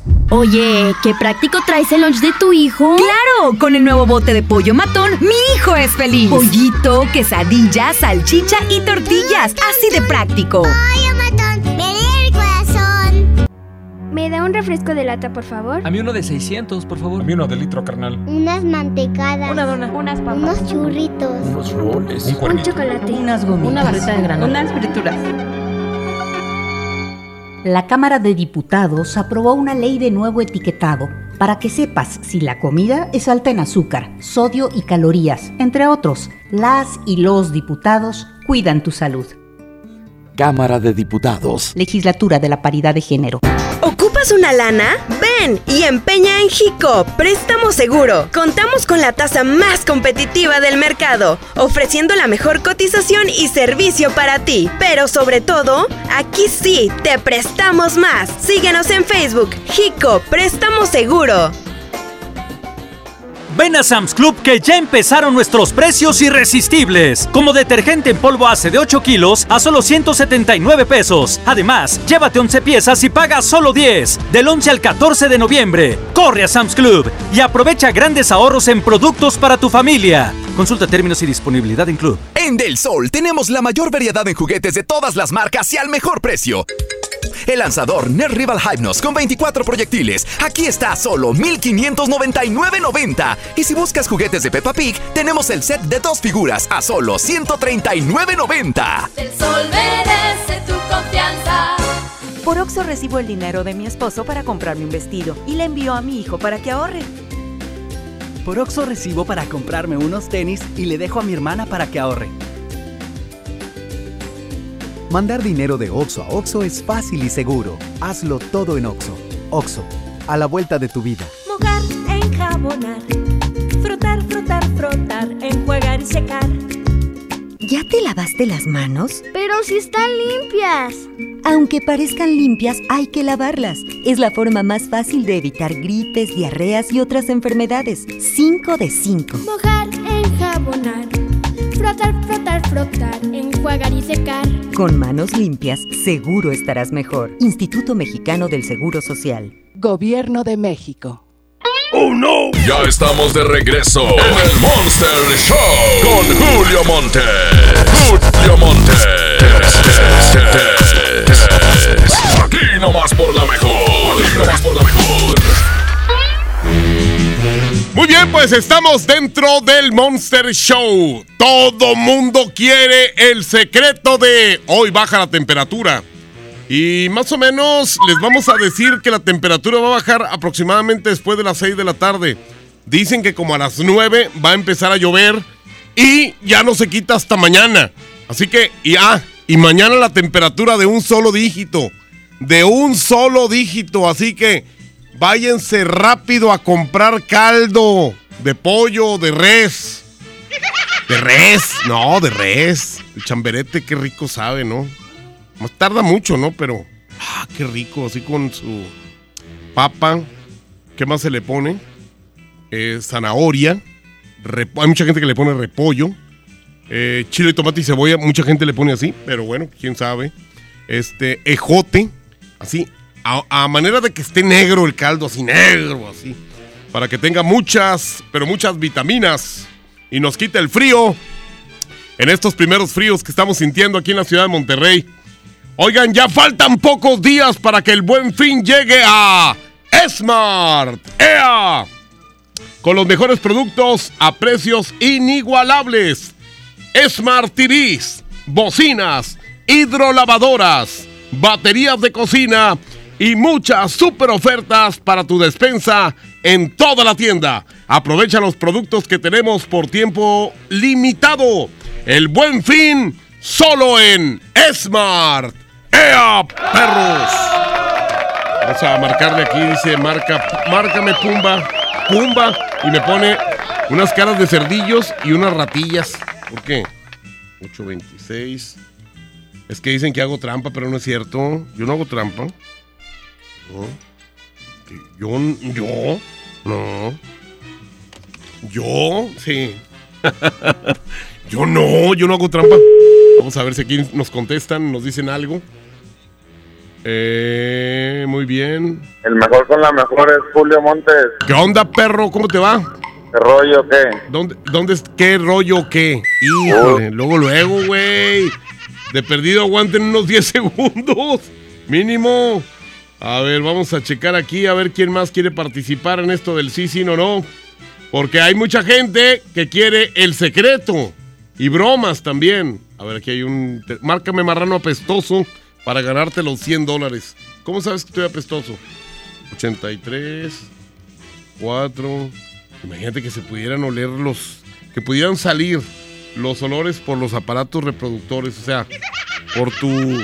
Oye, qué práctico traes el lunch de tu hijo. ¡Claro! Con el nuevo bote de pollo matón, mi hijo es feliz. Pollito, quesadilla, salchicha y tortillas. Así de práctico. Pollo matón, me lee el corazón. ¿Me da un refresco de lata, por favor? A mí uno de 600, por favor. A mí uno de litro, carnal. Unas mantecadas. Una dona. Unas papas. Unos churritos. Unos roles. Un, un chocolate. Unas gomitas. Una barrita de granola. Unas frituras. La Cámara de Diputados aprobó una ley de nuevo etiquetado para que sepas si la comida es alta en azúcar, sodio y calorías, entre otros. Las y los diputados cuidan tu salud. Cámara de Diputados. Legislatura de la Paridad de Género. ¿Ocupas una lana? Ven y empeña en Jico, préstamo seguro. Contamos con la tasa más competitiva del mercado, ofreciendo la mejor cotización y servicio para ti. Pero sobre todo, aquí sí, te prestamos más. Síguenos en Facebook, Jico, préstamo seguro. Ven a Sam's Club que ya empezaron nuestros precios irresistibles. Como detergente en polvo hace de 8 kilos a solo 179 pesos. Además, llévate 11 piezas y paga solo 10. Del 11 al 14 de noviembre. Corre a Sam's Club y aprovecha grandes ahorros en productos para tu familia. Consulta términos y disponibilidad en Club. En Del Sol tenemos la mayor variedad en juguetes de todas las marcas y al mejor precio. El lanzador Nerd Rival Hypnos con 24 proyectiles. Aquí está a solo 1599.90. Y si buscas juguetes de Peppa Pig, tenemos el set de dos figuras a solo 139.90. El sol merece tu confianza. Por Oxo recibo el dinero de mi esposo para comprarme un vestido y le envío a mi hijo para que ahorre. Por Oxo recibo para comprarme unos tenis y le dejo a mi hermana para que ahorre. Mandar dinero de Oxo a Oxo es fácil y seguro. Hazlo todo en Oxo. Oxo, a la vuelta de tu vida. Mojar, enjabonar, frotar, frotar, frotar, enjuagar y secar. ¿Ya te lavaste las manos? Pero si están limpias. Aunque parezcan limpias, hay que lavarlas. Es la forma más fácil de evitar gripes, diarreas y otras enfermedades. 5 de 5. Mojar, enjabonar, frotar, frotar, frotar, enjuagar y secar. Con manos limpias, seguro estarás mejor. Instituto Mexicano del Seguro Social. Gobierno de México. ¡Oh, no! Ya estamos de regreso en el Monster Show con Julio Monte. Julio Monte. Aquí nomás por la mejor. Aquí nomás por la mejor. Muy bien, pues estamos dentro del Monster Show. Todo mundo quiere el secreto de hoy baja la temperatura. Y más o menos les vamos a decir que la temperatura va a bajar aproximadamente después de las 6 de la tarde. Dicen que como a las 9 va a empezar a llover y ya no se quita hasta mañana. Así que, y, ah, y mañana la temperatura de un solo dígito. de un solo dígito. Así que váyanse rápido a comprar caldo de pollo, de res. De res, no, de res. El chamberete, qué rico sabe, ¿no? Tarda mucho, ¿no? Pero, ah, qué rico, así con su papa. ¿Qué más se le pone? Eh, zanahoria. Hay mucha gente que le pone repollo. Eh, chile, tomate y cebolla. Mucha gente le pone así, pero bueno, quién sabe. Este, ejote. Así, a, manera de que esté negro el caldo, así negro, así. Para que tenga muchas, pero muchas vitaminas. Y nos quite el frío. En estos primeros fríos que estamos sintiendo aquí en la ciudad de Monterrey. Oigan, ya faltan pocos días para que el buen fin llegue a Smart. ¡Ea! Con los mejores productos a precios inigualables. Smart TVs, bocinas, hidrolavadoras, baterías de cocina y muchas super ofertas para tu despensa en toda la tienda. Aprovecha los productos que tenemos por tiempo limitado. El buen fin solo en Smart. ¡Ea, perros! Vamos a marcarle aquí, dice, marca, márcame Pumba, Pumba, y me pone unas caras de cerdillos y unas ratillas. ¿Por qué? 826. Es que dicen que hago trampa, pero no es cierto. Yo no hago trampa. Yo, yo, no. Yo, sí. yo no, yo no hago trampa. Vamos a ver si aquí nos contestan, nos dicen algo. Eh, muy bien. El mejor con la mejor es Julio Montes. ¿Qué onda, perro? ¿Cómo te va? ¿Qué rollo qué? ¿Dónde, dónde es, qué rollo qué? Híjole, luego, luego, güey. De perdido aguanten unos 10 segundos. Mínimo. A ver, vamos a checar aquí a ver quién más quiere participar en esto del sí, sí, no, no. Porque hay mucha gente que quiere el secreto. Y bromas también. A ver, aquí hay un... Márcame marrano apestoso para ganarte los 100 dólares. ¿Cómo sabes que estoy apestoso? 83, 4... Imagínate que se pudieran oler los... Que pudieran salir los olores por los aparatos reproductores. O sea, por tu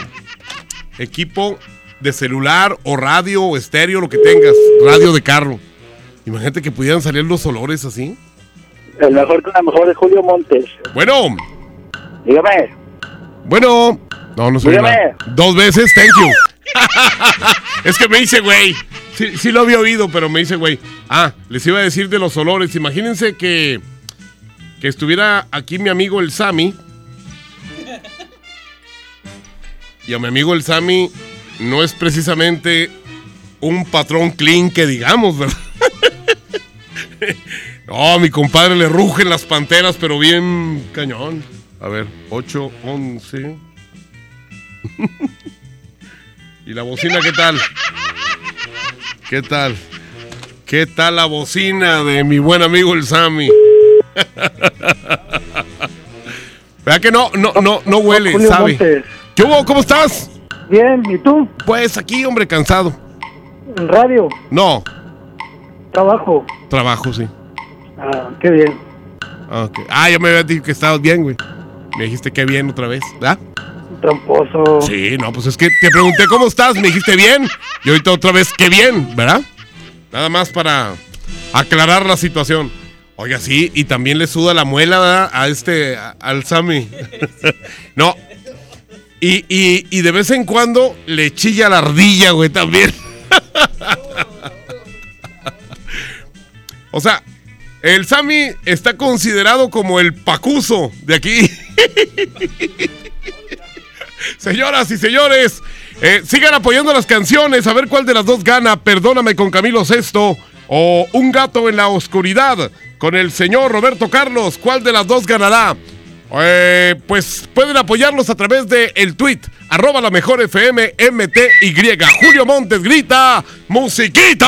equipo de celular o radio o estéreo, lo que tengas. Radio de carro. Imagínate que pudieran salir los olores así. El mejor con la mejor es Julio Montes. Bueno, Dígame. bueno. No, no soy Dígame. nada. Dos veces, thank you. es que me dice, güey. Sí, sí lo había oído, pero me dice, güey. Ah, les iba a decir de los olores. Imagínense que, que estuviera aquí mi amigo el Sammy. Y a mi amigo el Sammy no es precisamente un patrón clean que digamos, ¿verdad? no, mi compadre le rugen las panteras, pero bien cañón. A ver, 8, 11. ¿Y la bocina qué tal? ¿Qué tal? ¿Qué tal la bocina de mi buen amigo el Sammy? ¿Verdad que no, no, no, no huele, Julio sabe? Montes. ¿Qué hubo? ¿Cómo estás? Bien, ¿y tú? Pues aquí, hombre, cansado. En radio, No, trabajo. trabajo, sí. Ah, qué bien. Ah. Ah, ya me habías dicho que estabas bien, güey. Me dijiste que bien otra vez, ¿verdad? Tramposo. Sí, no, pues es que te pregunté cómo estás, me dijiste bien. Y ahorita otra vez que bien, ¿verdad? Nada más para aclarar la situación. Oiga, sí, y también le suda la muela ¿verdad? a este, a- al Sammy. no. Y, y, y de vez en cuando le chilla la ardilla, güey, también. o sea, el Sammy está considerado como el pacuso de aquí. Señoras y señores, eh, sigan apoyando las canciones. A ver cuál de las dos gana. Perdóname con Camilo Sesto o Un gato en la oscuridad con el señor Roberto Carlos. ¿Cuál de las dos ganará? Eh, pues pueden apoyarlos a través de el tweet arroba la mejor FM MTY. Julio Montes grita musiquita.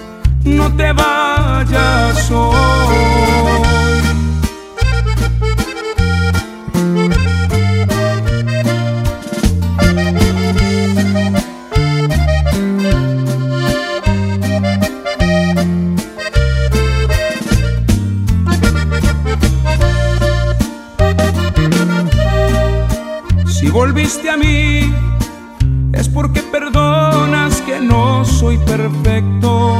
no te vayas hoy. Si volviste a mí, es porque perdonas que no soy perfecto.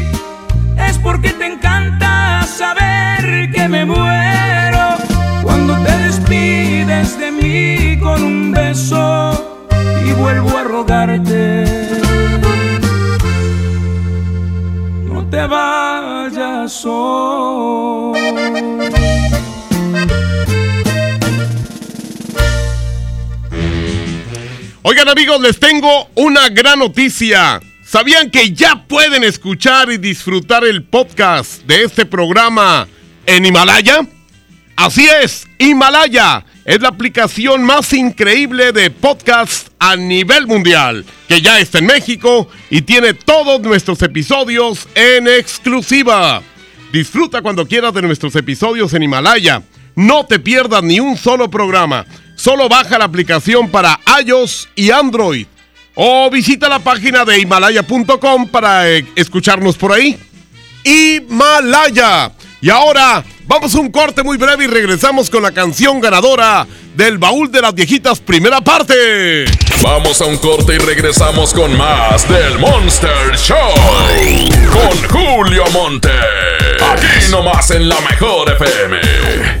porque te encanta saber que me muero cuando te despides de mí con un beso y vuelvo a rogarte. No te vayas hoy. Oigan amigos, les tengo una gran noticia. ¿Sabían que ya pueden escuchar y disfrutar el podcast de este programa en Himalaya? Así es, Himalaya es la aplicación más increíble de podcast a nivel mundial, que ya está en México y tiene todos nuestros episodios en exclusiva. Disfruta cuando quieras de nuestros episodios en Himalaya. No te pierdas ni un solo programa. Solo baja la aplicación para iOS y Android. O visita la página de himalaya.com para eh, escucharnos por ahí. Himalaya. Y ahora vamos a un corte muy breve y regresamos con la canción ganadora del baúl de las viejitas primera parte. Vamos a un corte y regresamos con más del Monster Show. Con Julio Monte. Aquí nomás en la mejor FM.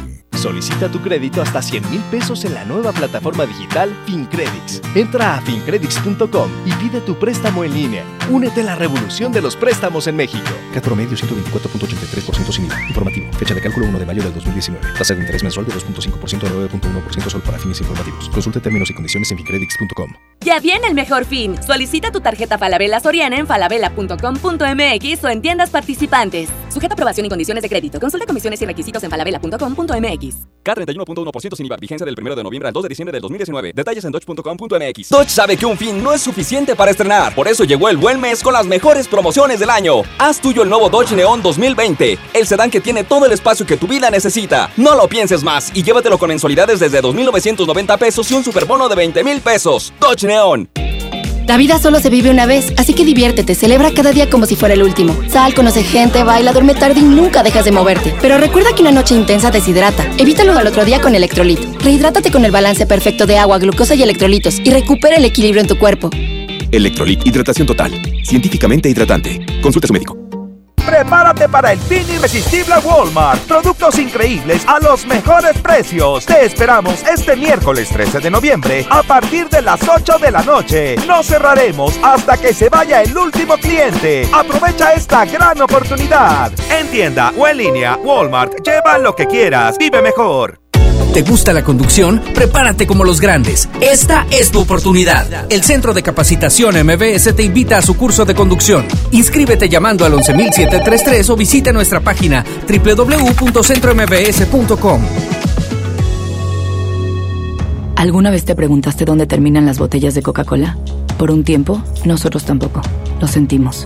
Solicita tu crédito hasta 100 mil pesos en la nueva plataforma digital FinCredits. Entra a fincredits.com y pide tu préstamo en línea. Únete a la revolución de los préstamos en México. CAT promedio 124.83% sin IVA. Informativo. Fecha de cálculo 1 de mayo del 2019. Tasa de interés mensual de 2.5% a 9.1% solo para fines informativos. Consulte términos y condiciones en fincredits.com. Ya viene el mejor fin. Solicita tu tarjeta Falabella Soriana en falabella.com.mx o en tiendas participantes. Sujeta aprobación y condiciones de crédito. Consulta comisiones y requisitos en falabella.com.mx. K31.1% sin IVA. Vigencia del 1 de noviembre al 2 de diciembre del 2019. Detalles en dodge.com.mx. Dodge sabe que un fin no es suficiente para estrenar. Por eso llegó el buen mes con las mejores promociones del año. Haz tuyo el nuevo Dodge Neon 2020. El sedán que tiene todo el espacio que tu vida necesita. No lo pienses más y llévatelo con mensualidades desde 2.990 pesos y un superbono de 20 mil pesos. Dodge Neon. La vida solo se vive una vez, así que diviértete, celebra cada día como si fuera el último. Sal, conoce gente, baila, duerme tarde y nunca dejas de moverte. Pero recuerda que una noche intensa deshidrata. Evítalo al otro día con Electrolit. Rehidrátate con el balance perfecto de agua, glucosa y electrolitos y recupera el equilibrio en tu cuerpo. Electrolit, hidratación total. Científicamente hidratante. Consulte a su médico. Prepárate para el fin irresistible a Walmart. Productos increíbles a los mejores precios. Te esperamos este miércoles 13 de noviembre a partir de las 8 de la noche. No cerraremos hasta que se vaya el último cliente. Aprovecha esta gran oportunidad. En tienda o en línea, Walmart, lleva lo que quieras. Vive mejor. ¿Te gusta la conducción? Prepárate como los grandes. Esta es tu oportunidad. El Centro de Capacitación MBS te invita a su curso de conducción. Inscríbete llamando al 11733 o visita nuestra página www.centrombs.com. ¿Alguna vez te preguntaste dónde terminan las botellas de Coca-Cola? Por un tiempo, nosotros tampoco. Lo sentimos.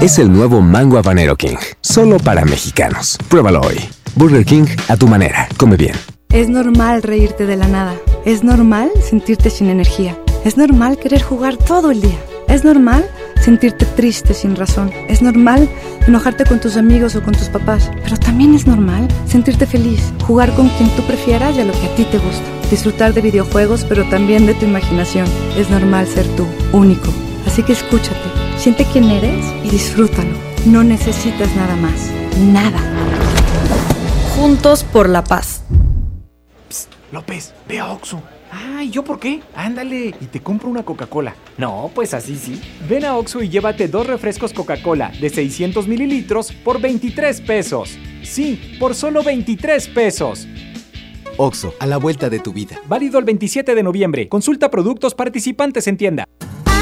Es el nuevo Mango Habanero King. Solo para mexicanos. Pruébalo hoy. Burger King a tu manera. Come bien. Es normal reírte de la nada. Es normal sentirte sin energía. Es normal querer jugar todo el día. Es normal sentirte triste sin razón. Es normal enojarte con tus amigos o con tus papás. Pero también es normal sentirte feliz, jugar con quien tú prefieras y a lo que a ti te gusta. Disfrutar de videojuegos, pero también de tu imaginación. Es normal ser tú, único. Así que escúchate, siente quién eres y disfrútalo. No necesitas nada más. Nada. Juntos por la paz. López, ve a Oxxo. Ay, ¿yo por qué? Ándale, y te compro una Coca-Cola. No, pues así sí. Ven a Oxxo y llévate dos refrescos Coca-Cola de 600 mililitros por 23 pesos. Sí, por solo 23 pesos. Oxo, a la vuelta de tu vida. Válido el 27 de noviembre. Consulta productos participantes en tienda.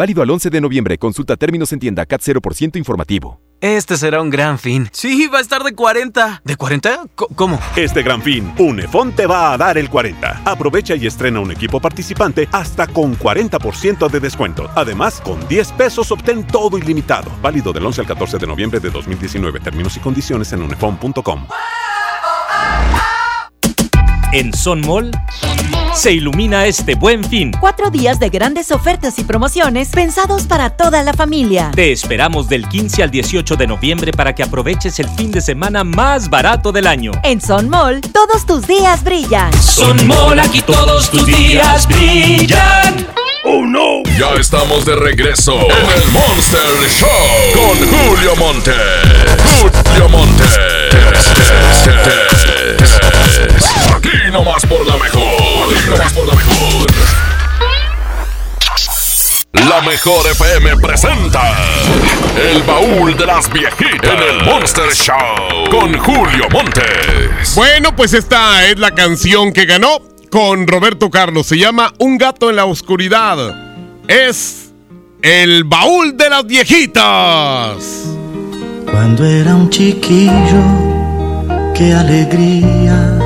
Válido al 11 de noviembre. Consulta términos en tienda CAT 0% informativo. Este será un gran fin. Sí, va a estar de 40. ¿De 40? ¿Cómo? Este gran fin, Unefón te va a dar el 40. Aprovecha y estrena un equipo participante hasta con 40% de descuento. Además, con 10 pesos obtén todo ilimitado. Válido del 11 al 14 de noviembre de 2019. Términos y condiciones en unefón.com. En Son Mall se ilumina este buen fin. Cuatro días de grandes ofertas y promociones pensados para toda la familia. Te esperamos del 15 al 18 de noviembre para que aproveches el fin de semana más barato del año. En Son Mall, todos tus días brillan. Son Mall, aquí todos tus días brillan. ¡Oh no! Ya estamos de regreso en el Monster Show con Julio Monte. Julio Monte. Aquí nomás por la mejor. Aquí nomás por la mejor. La mejor FM presenta El baúl de las viejitas en el Monster Show con Julio Montes. Bueno, pues esta es la canción que ganó con Roberto Carlos. Se llama Un gato en la oscuridad. Es el baúl de las viejitas. Cuando era un chiquillo, qué alegría.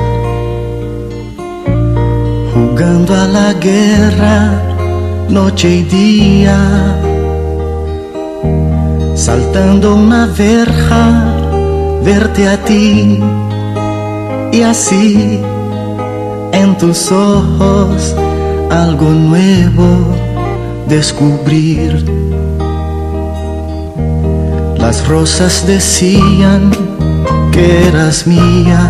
Jugando a la guerra, noche y día. Saltando una verja, verte a ti. Y así en tus ojos algo nuevo descubrir. Las rosas decían que eras mía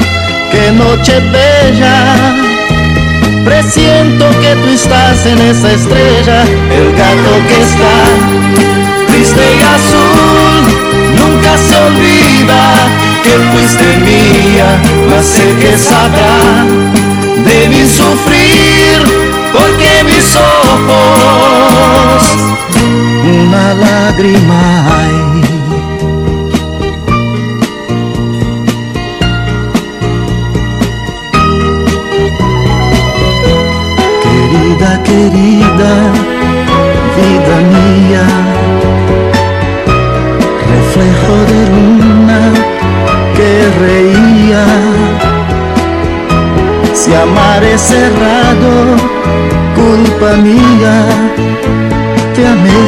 qué noche bella. Presiento que tú estás en esa estrella, el gato que está triste y azul, nunca se fuiste mía, mas sé que sabrá de mi sufrir, porque mis ojos una lágrima hay. Querida, vida mía, reflejo de luna que reía. Si amar es cerrado, culpa mía, te amé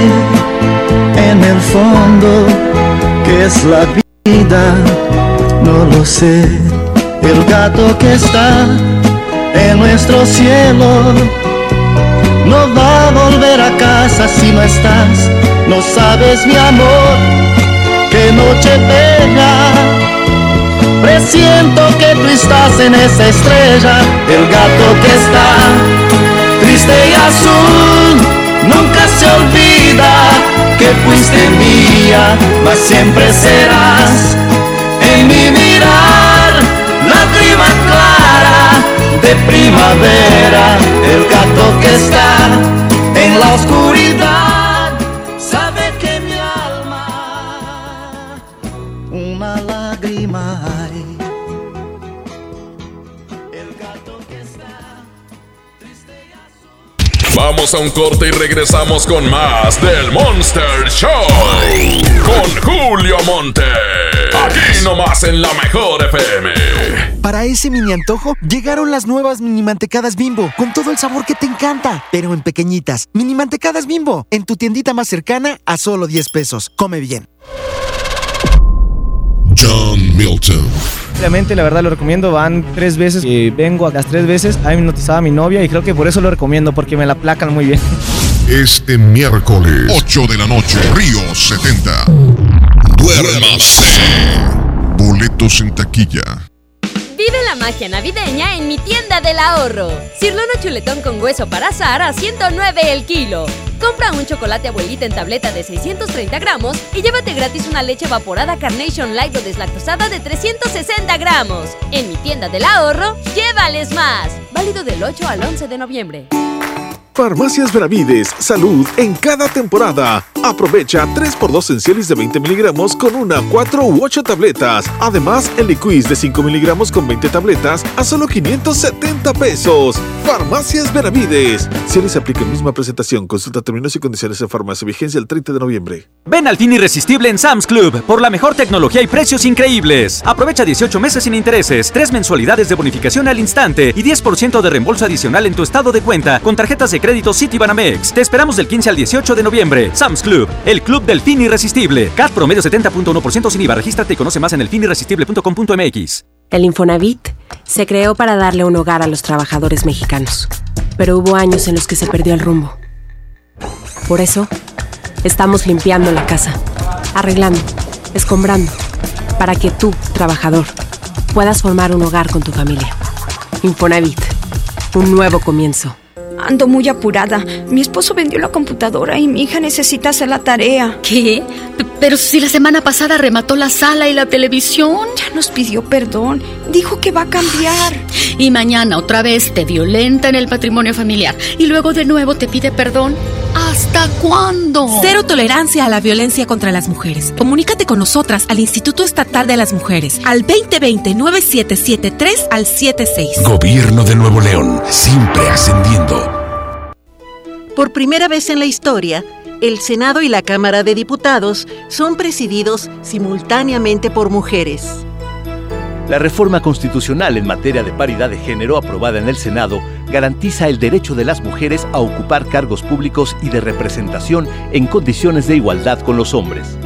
en el fondo, que es la vida, no lo sé. El gato que está en nuestro cielo no va a volver a casa si no estás. No sabes mi amor, qué noche bella. Presiento que tú estás en esa estrella, el gato que está triste y azul. Nunca se olvida que fuiste mía, mas siempre serás en mi mirar, de primavera, el gato que está en la oscuridad, sabe que mi alma una lágrima hay. Vamos a un corte y regresamos con más del Monster Show. Con Julio Monte. Aquí nomás en la mejor FM. Para ese mini antojo, llegaron las nuevas mini mantecadas bimbo, con todo el sabor que te encanta, pero en pequeñitas. Mini mantecadas bimbo, en tu tiendita más cercana a solo 10 pesos. Come bien. John Milton. Obviamente, la verdad lo recomiendo. Van tres veces vengo, las tres veces. Ha hipnotizado a mi novia y creo que por eso lo recomiendo, porque me la placan muy bien. Este miércoles, 8 de la noche, Río 70. Duérmase. Boletos en taquilla. Vive la magia navideña en mi tienda del ahorro. Cirlono chuletón con hueso para asar a 109 el kilo. Compra un chocolate abuelita en tableta de 630 gramos y llévate gratis una leche evaporada Carnation Light o deslactosada de 360 gramos. En mi tienda del ahorro, llévales más. Válido del 8 al 11 de noviembre. Farmacias Benavides, salud en cada temporada. Aprovecha 3x2 en Cialis de 20 miligramos con una, 4 u 8 tabletas. Además, el Liquiz de 5 miligramos con 20 tabletas a solo 570 pesos. Farmacias Benavides. Cialis aplica en misma presentación. Consulta términos y condiciones en farmacia. Vigencia el 30 de noviembre. Ven al fin irresistible en Sam's Club por la mejor tecnología y precios increíbles. Aprovecha 18 meses sin intereses, 3 mensualidades de bonificación al instante y 10% de reembolso adicional en tu estado de cuenta con tarjetas de crédito Citibanamex. Te esperamos del 15 al 18 de noviembre. Sam's Club, el club del fin irresistible. CAT promedio 70.1% sin IVA. Regístrate y conoce más en elfinirresistible.com.mx. El Infonavit se creó para darle un hogar a los trabajadores mexicanos, pero hubo años en los que se perdió el rumbo. Por eso, estamos limpiando la casa, arreglando, escombrando, para que tú, trabajador, puedas formar un hogar con tu familia. Infonavit, un nuevo comienzo. Ando muy apurada. Mi esposo vendió la computadora y mi hija necesita hacer la tarea. ¿Qué? P- Pero si la semana pasada remató la sala y la televisión. Ya nos pidió perdón. Dijo que va a cambiar. Y mañana otra vez te violenta en el patrimonio familiar. Y luego de nuevo te pide perdón. ¿Hasta cuándo? Cero tolerancia a la violencia contra las mujeres. Comunícate con nosotras al Instituto Estatal de las Mujeres al 2020-9773 al 76. Gobierno de Nuevo León, siempre ascendiendo. Por primera vez en la historia, el Senado y la Cámara de Diputados son presididos simultáneamente por mujeres. La reforma constitucional en materia de paridad de género aprobada en el Senado garantiza el derecho de las mujeres a ocupar cargos públicos y de representación en condiciones de igualdad con los hombres.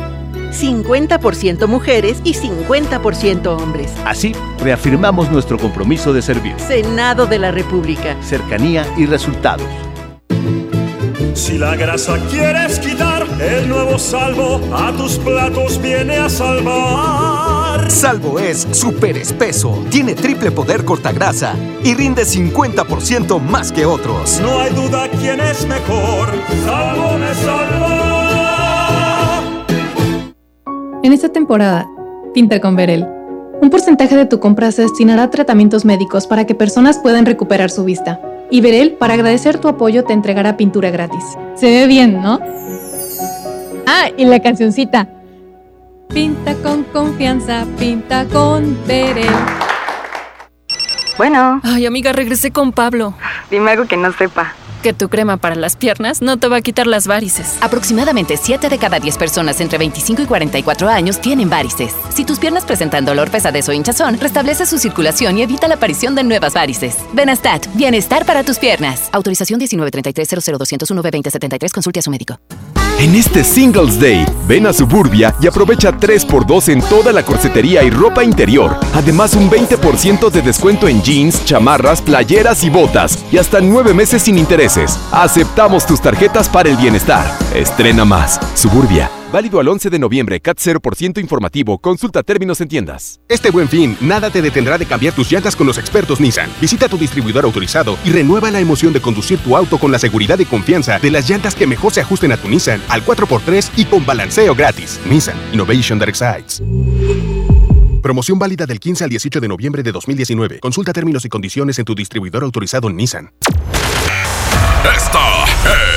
50% mujeres y 50% hombres. Así, reafirmamos nuestro compromiso de servir. Senado de la República. Cercanía y resultados. Si la grasa quieres quitar, el nuevo salvo a tus platos viene a salvar. Salvo es súper espeso, tiene triple poder cortagrasa y rinde 50% más que otros. No hay duda quién es mejor. Salvo me salva. En esta temporada, pinta con Verel. Un porcentaje de tu compra se destinará a tratamientos médicos para que personas puedan recuperar su vista. Y Verel, para agradecer tu apoyo, te entregará pintura gratis. Se ve bien, ¿no? Ah, y la cancioncita. Pinta con confianza, pinta con Verel. Bueno. Ay, amiga, regresé con Pablo. Dime algo que no sepa. Que tu crema para las piernas no te va a quitar las varices. Aproximadamente 7 de cada 10 personas entre 25 y 44 años tienen varices. Si tus piernas presentan dolor, pesadez o hinchazón, restablece su circulación y evita la aparición de nuevas varices. Benastat, bienestar para tus piernas. Autorización 1933 00201 2073 Consulte a su médico. En este Singles Day, ven a Suburbia y aprovecha 3x2 en toda la corsetería y ropa interior. Además, un 20% de descuento en jeans, chamarras, playeras y botas. Y hasta 9 meses sin intereses. Aceptamos tus tarjetas para el bienestar. Estrena más. Suburbia. Válido al 11 de noviembre, CAT 0% informativo. Consulta términos en tiendas. Este buen fin, nada te detendrá de cambiar tus llantas con los expertos Nissan. Visita tu distribuidor autorizado y renueva la emoción de conducir tu auto con la seguridad y confianza de las llantas que mejor se ajusten a tu Nissan al 4x3 y con balanceo gratis. Nissan Innovation That Excites. Promoción válida del 15 al 18 de noviembre de 2019. Consulta términos y condiciones en tu distribuidor autorizado Nissan. Esta es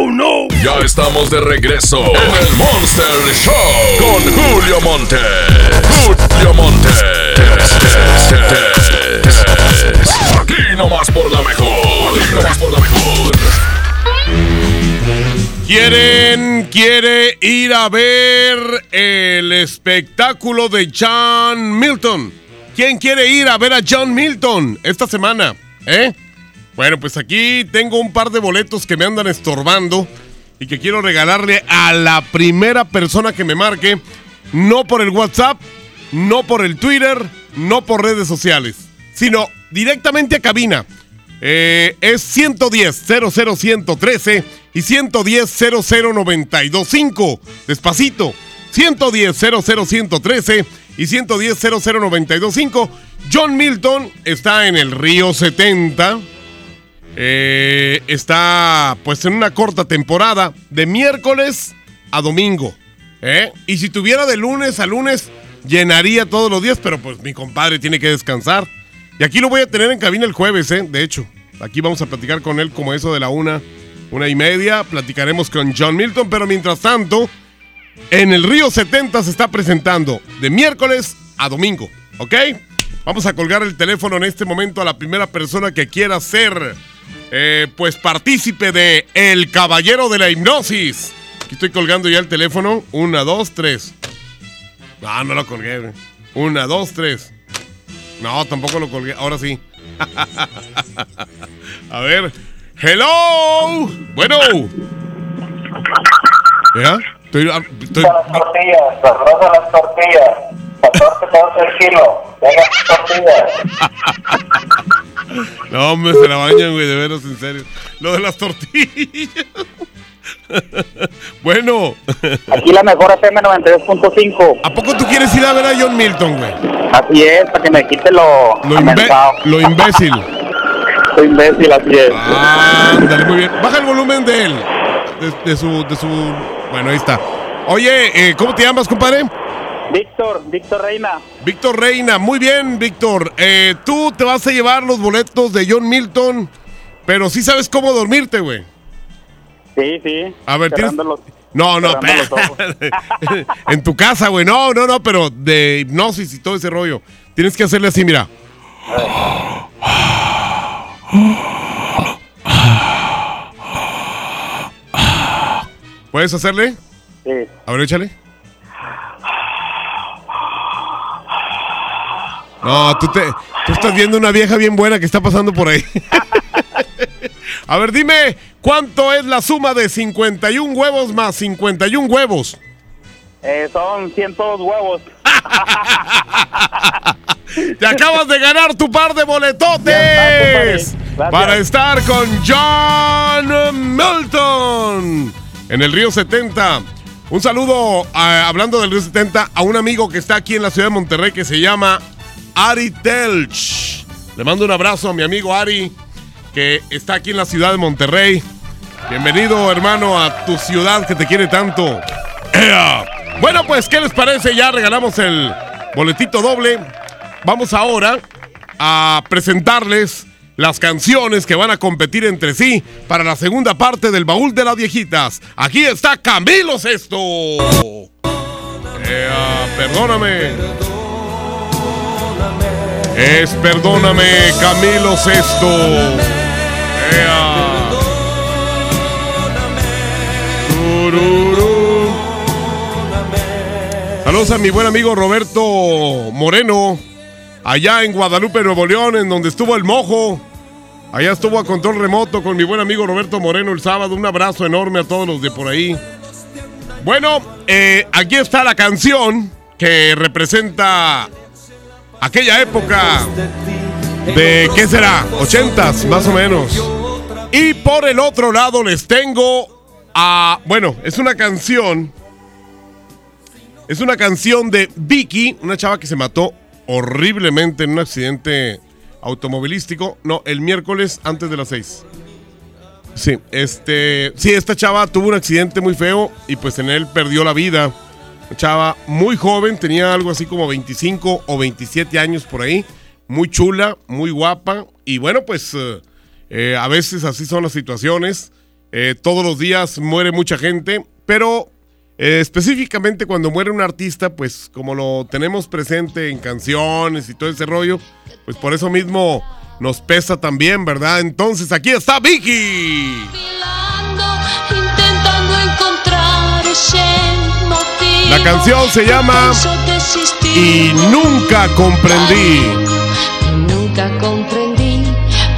¡Oh no! Ya estamos de regreso en el Monster Show con Julio Monte. Julio Monte. Aquí nomás por la mejor. Aquí nomás por la mejor. ¿Quieren, quiere ir a ver el espectáculo de John Milton? ¿Quién quiere ir a ver a John Milton esta semana? ¿Eh? Bueno, pues aquí tengo un par de boletos que me andan estorbando y que quiero regalarle a la primera persona que me marque, no por el WhatsApp, no por el Twitter, no por redes sociales, sino directamente a cabina. Eh, es 110 00113 y 110 00925. Despacito. 110 00113 y 110 00925. John Milton está en el Río 70. Eh, está pues en una corta temporada de miércoles a domingo. ¿eh? Y si tuviera de lunes a lunes, llenaría todos los días, pero pues mi compadre tiene que descansar. Y aquí lo voy a tener en cabina el jueves, ¿eh? De hecho, aquí vamos a platicar con él como eso de la una, una y media. Platicaremos con John Milton, pero mientras tanto, en el Río 70 se está presentando de miércoles a domingo, ¿ok? Vamos a colgar el teléfono en este momento a la primera persona que quiera ser, eh, pues, partícipe de El Caballero de la Hipnosis. Aquí estoy colgando ya el teléfono. Una, dos, tres. No, no lo colgué. güey. Una, dos, tres. No, tampoco lo colgué. Ahora sí. A ver. Hello. Bueno. ¿Ya? Estoy, estoy- Las tortillas, las tortillas. 14 pesos el kilo. Venga, tortillas. No, hombre, se la bañan, güey, de veras, en serio. Lo de las tortillas. bueno. Aquí la mejor FM 92.5. ¿A poco tú quieres ir a ver a John Milton, güey? Así es, para que me quite lo, Lo, imbe- lo imbécil. Soy imbécil, así es. Ándale, muy bien. Baja el volumen de él. De, de su, de su. Bueno, ahí está. Oye, eh, ¿cómo te llamas, compadre? Víctor, Víctor Reina. Víctor Reina. Muy bien, Víctor. Eh, tú te vas a llevar los boletos de John Milton, pero sí sabes cómo dormirte, güey. Sí, sí. A ver, tienes- los- No, no, en tu casa, güey. No, no, no, pero de hipnosis y todo ese rollo. Tienes que hacerle así, mira. ¿Puedes hacerle? Sí. A ver, échale. No, tú, te, tú estás viendo una vieja bien buena que está pasando por ahí. A ver, dime, ¿cuánto es la suma de 51 huevos más 51 huevos? Eh, son 102 huevos. Te acabas de ganar tu par de boletotes para estar con John Milton en el Río 70. Un saludo, a- hablando del Río 70, a un amigo que está aquí en la ciudad de Monterrey que se llama Ari Telch. Le mando un abrazo a mi amigo Ari, que está aquí en la ciudad de Monterrey. Bienvenido, hermano, a tu ciudad que te quiere tanto. ¡Ea! Bueno, pues, ¿qué les parece? Ya regalamos el boletito doble. Vamos ahora a presentarles las canciones que van a competir entre sí para la segunda parte del baúl de las viejitas. Aquí está Camilo Sesto. Ea, perdóname. Es perdóname, Camilo. Ea. Tururú. Saludos a mi buen amigo Roberto Moreno, allá en Guadalupe, Nuevo León, en donde estuvo el mojo. Allá estuvo a control remoto con mi buen amigo Roberto Moreno el sábado. Un abrazo enorme a todos los de por ahí. Bueno, eh, aquí está la canción que representa aquella época de, ¿qué será? 80s, más o menos. Y por el otro lado les tengo a, bueno, es una canción, es una canción de Vicky, una chava que se mató horriblemente en un accidente automovilístico, no, el miércoles antes de las 6. Sí, este, sí, esta chava tuvo un accidente muy feo y pues en él perdió la vida. Chava muy joven, tenía algo así como 25 o 27 años por ahí, muy chula, muy guapa y bueno, pues eh, eh, a veces así son las situaciones. Eh, todos los días muere mucha gente, pero específicamente cuando muere un artista, pues como lo tenemos presente en canciones y todo ese rollo, pues por eso mismo nos pesa también, ¿verdad? Entonces aquí está Vicky. La canción se llama Y nunca comprendí. Nunca comprendí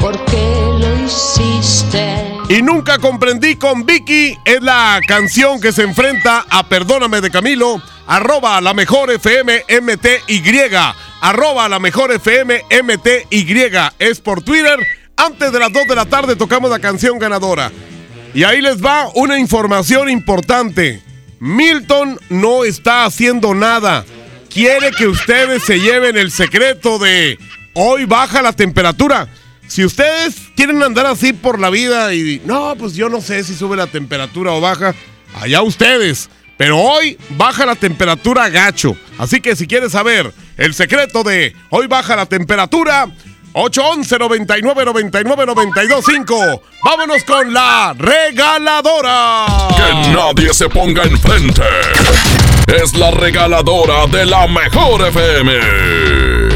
por qué lo hiciste. Y nunca comprendí con Vicky es la canción que se enfrenta a Perdóname de Camilo, arroba la mejor FM MTY, arroba la mejor FM MTY, es por Twitter. Antes de las 2 de la tarde tocamos la canción ganadora. Y ahí les va una información importante. Milton no está haciendo nada. Quiere que ustedes se lleven el secreto de hoy baja la temperatura. Si ustedes quieren andar así por la vida y no, pues yo no sé si sube la temperatura o baja, allá ustedes. Pero hoy baja la temperatura gacho. Así que si quieres saber el secreto de hoy baja la temperatura, 811 99 99 925. Vámonos con la regaladora. Que nadie se ponga enfrente. Es la regaladora de la mejor FM.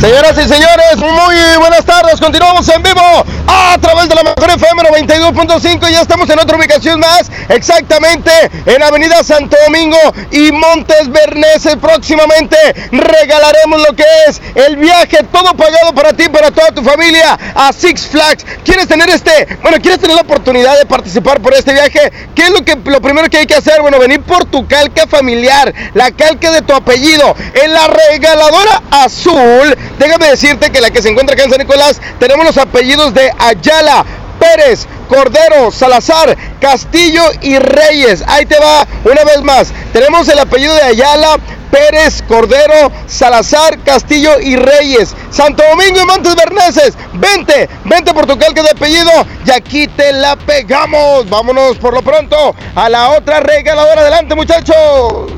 Señoras y señores, muy buenas tardes. Continuamos en vivo a través de la mejor FM 92.5. Ya estamos en otra ubicación más, exactamente en Avenida Santo Domingo y Montes Berneses. Próximamente regalaremos lo que es el viaje todo pagado para ti, para toda tu familia a Six Flags. ¿Quieres tener este, bueno, quieres tener la oportunidad de participar por este viaje? ¿Qué es lo que lo primero que hay que hacer? Bueno, venir por tu calca familiar, la calca de tu apellido en la regaladora azul. Déjame decirte que la que se encuentra acá en San Nicolás tenemos los apellidos de Ayala, Pérez, Cordero, Salazar, Castillo y Reyes. Ahí te va una vez más. Tenemos el apellido de Ayala, Pérez, Cordero, Salazar, Castillo y Reyes. Santo Domingo y Montes Berneses. Vente, vente por tu calca de apellido y aquí te la pegamos. Vámonos por lo pronto a la otra regaladora. Adelante, muchachos.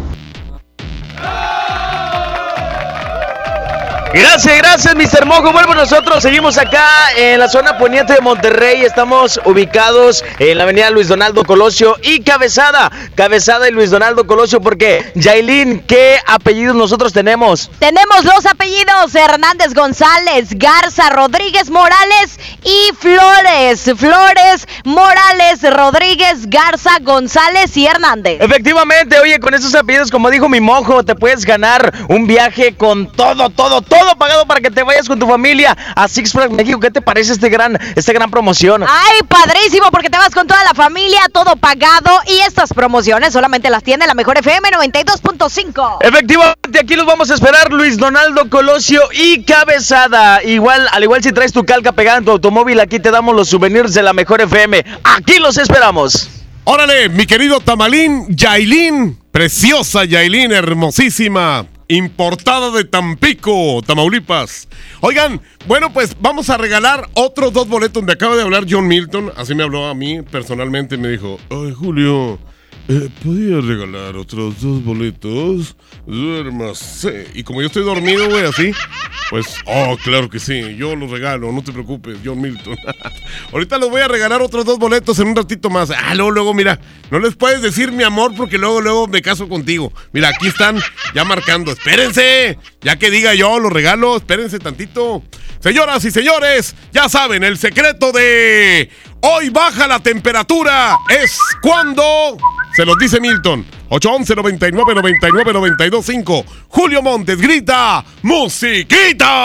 Gracias, gracias, Mr. Mojo. Bueno, nosotros seguimos acá en la zona poniente de Monterrey. Estamos ubicados en la avenida Luis Donaldo Colosio y Cabezada. Cabezada y Luis Donaldo Colosio, porque, Yailin, ¿qué apellidos nosotros tenemos? Tenemos los apellidos Hernández González, Garza, Rodríguez Morales y Flores. Flores, Morales, Rodríguez, Garza, González y Hernández. Efectivamente, oye, con esos apellidos, como dijo mi mojo, te puedes ganar un viaje con todo, todo, todo todo pagado para que te vayas con tu familia a Six Flags México. ¿Qué te parece este gran, esta gran promoción? Ay, padrísimo, porque te vas con toda la familia, todo pagado. Y estas promociones solamente las tiene la mejor FM 92.5. Efectivamente, aquí los vamos a esperar, Luis Donaldo Colosio y Cabezada. Igual, al igual si traes tu calca pegada en tu automóvil, aquí te damos los souvenirs de la mejor FM. Aquí los esperamos. Órale, mi querido Tamalín, Yailín, preciosa Yailín, hermosísima, importada de Tampico, Tamaulipas. Oigan, bueno, pues vamos a regalar otros dos boletos. Me acaba de hablar John Milton, así me habló a mí personalmente, me dijo, ay Julio, eh, ¿podía regalar otros dos boletos? Duérmase. Y como yo estoy dormido, güey, así, pues, oh, claro que sí, yo los regalo, no te preocupes, John Milton. Ahorita les voy a regalar otros dos boletos en un ratito más. Ah, luego, luego, mira, no les puedes decir mi amor porque luego, luego me caso contigo. Mira, aquí están ya marcando. Espérense, ya que diga yo, los regalo, espérense tantito. Señoras y señores, ya saben, el secreto de hoy baja la temperatura es cuando se los dice Milton. 811 99 99 92 5. Julio Montes grita musiquita.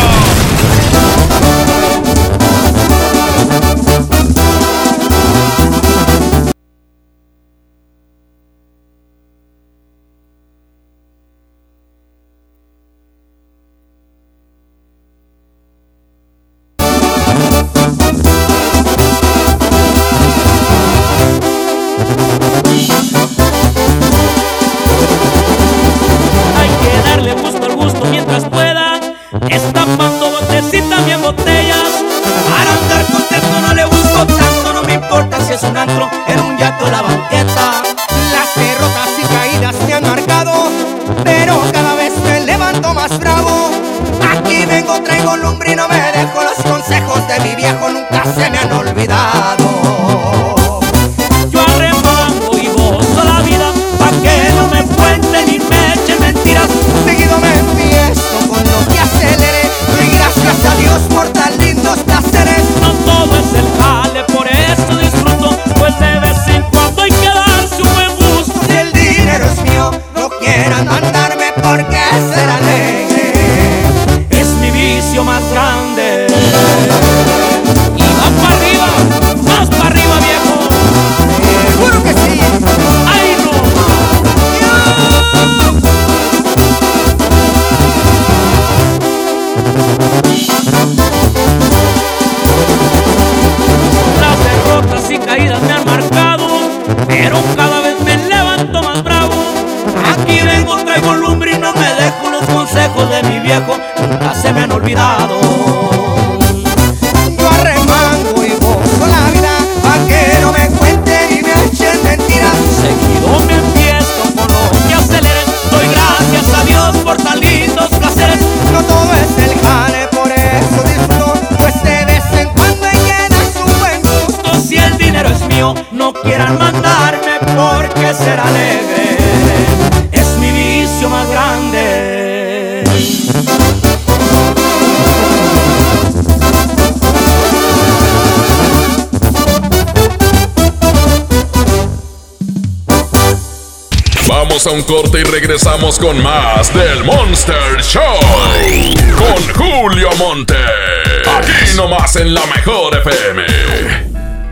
Vamos a un corte y regresamos con más del Monster Show. Con Julio Monte. Aquí nomás en la mejor FM.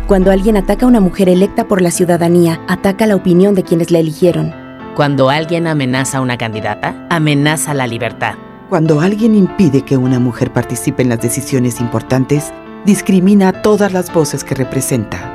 Cuando alguien ataca a una mujer electa por la ciudadanía, ataca la opinión de quienes la eligieron. Cuando alguien amenaza a una candidata, amenaza la libertad. Cuando alguien impide que una mujer participe en las decisiones importantes, discrimina a todas las voces que representa.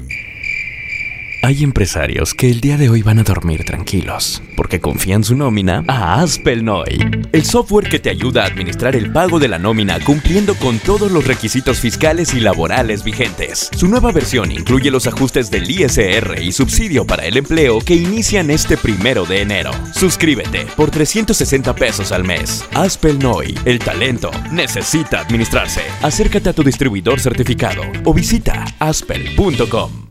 Hay empresarios que el día de hoy van a dormir tranquilos, porque confían su nómina a Aspelnoy, el software que te ayuda a administrar el pago de la nómina cumpliendo con todos los requisitos fiscales y laborales vigentes. Su nueva versión incluye los ajustes del ISR y subsidio para el empleo que inician este primero de enero. Suscríbete por 360 pesos al mes. Aspelnoy, el talento necesita administrarse. Acércate a tu distribuidor certificado o visita aspel.com.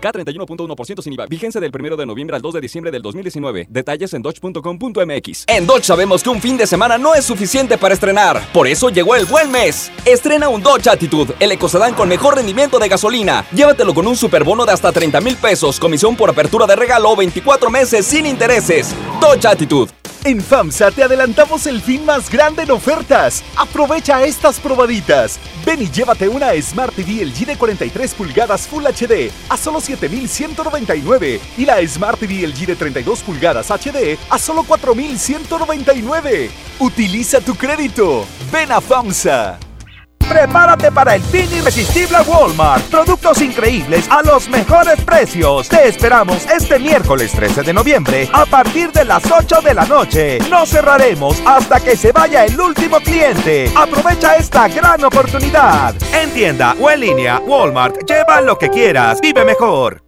K31.1% sin IVA. Vigencia del 1 de noviembre al 2 de diciembre del 2019. Detalles en dodge.com.mx. En Dodge sabemos que un fin de semana no es suficiente para estrenar. Por eso llegó el buen mes. Estrena un Dodge Attitude, el ecocedán con mejor rendimiento de gasolina. Llévatelo con un superbono de hasta 30 mil pesos, comisión por apertura de regalo, 24 meses sin intereses. Dodge Attitude. En FAMSA te adelantamos el fin más grande en ofertas. Aprovecha estas probaditas. Ven y llévate una Smart TV LG de 43 pulgadas Full HD a solo 7,199 y la Smart TV LG de 32 pulgadas HD a solo 4,199. Utiliza tu crédito. Ven a FAMSA. Prepárate para el fin irresistible Walmart. Productos increíbles a los mejores precios. Te esperamos este miércoles 13 de noviembre a partir de las 8 de la noche. No cerraremos hasta que se vaya el último cliente. Aprovecha esta gran oportunidad. En tienda o en línea, Walmart. Lleva lo que quieras. Vive mejor.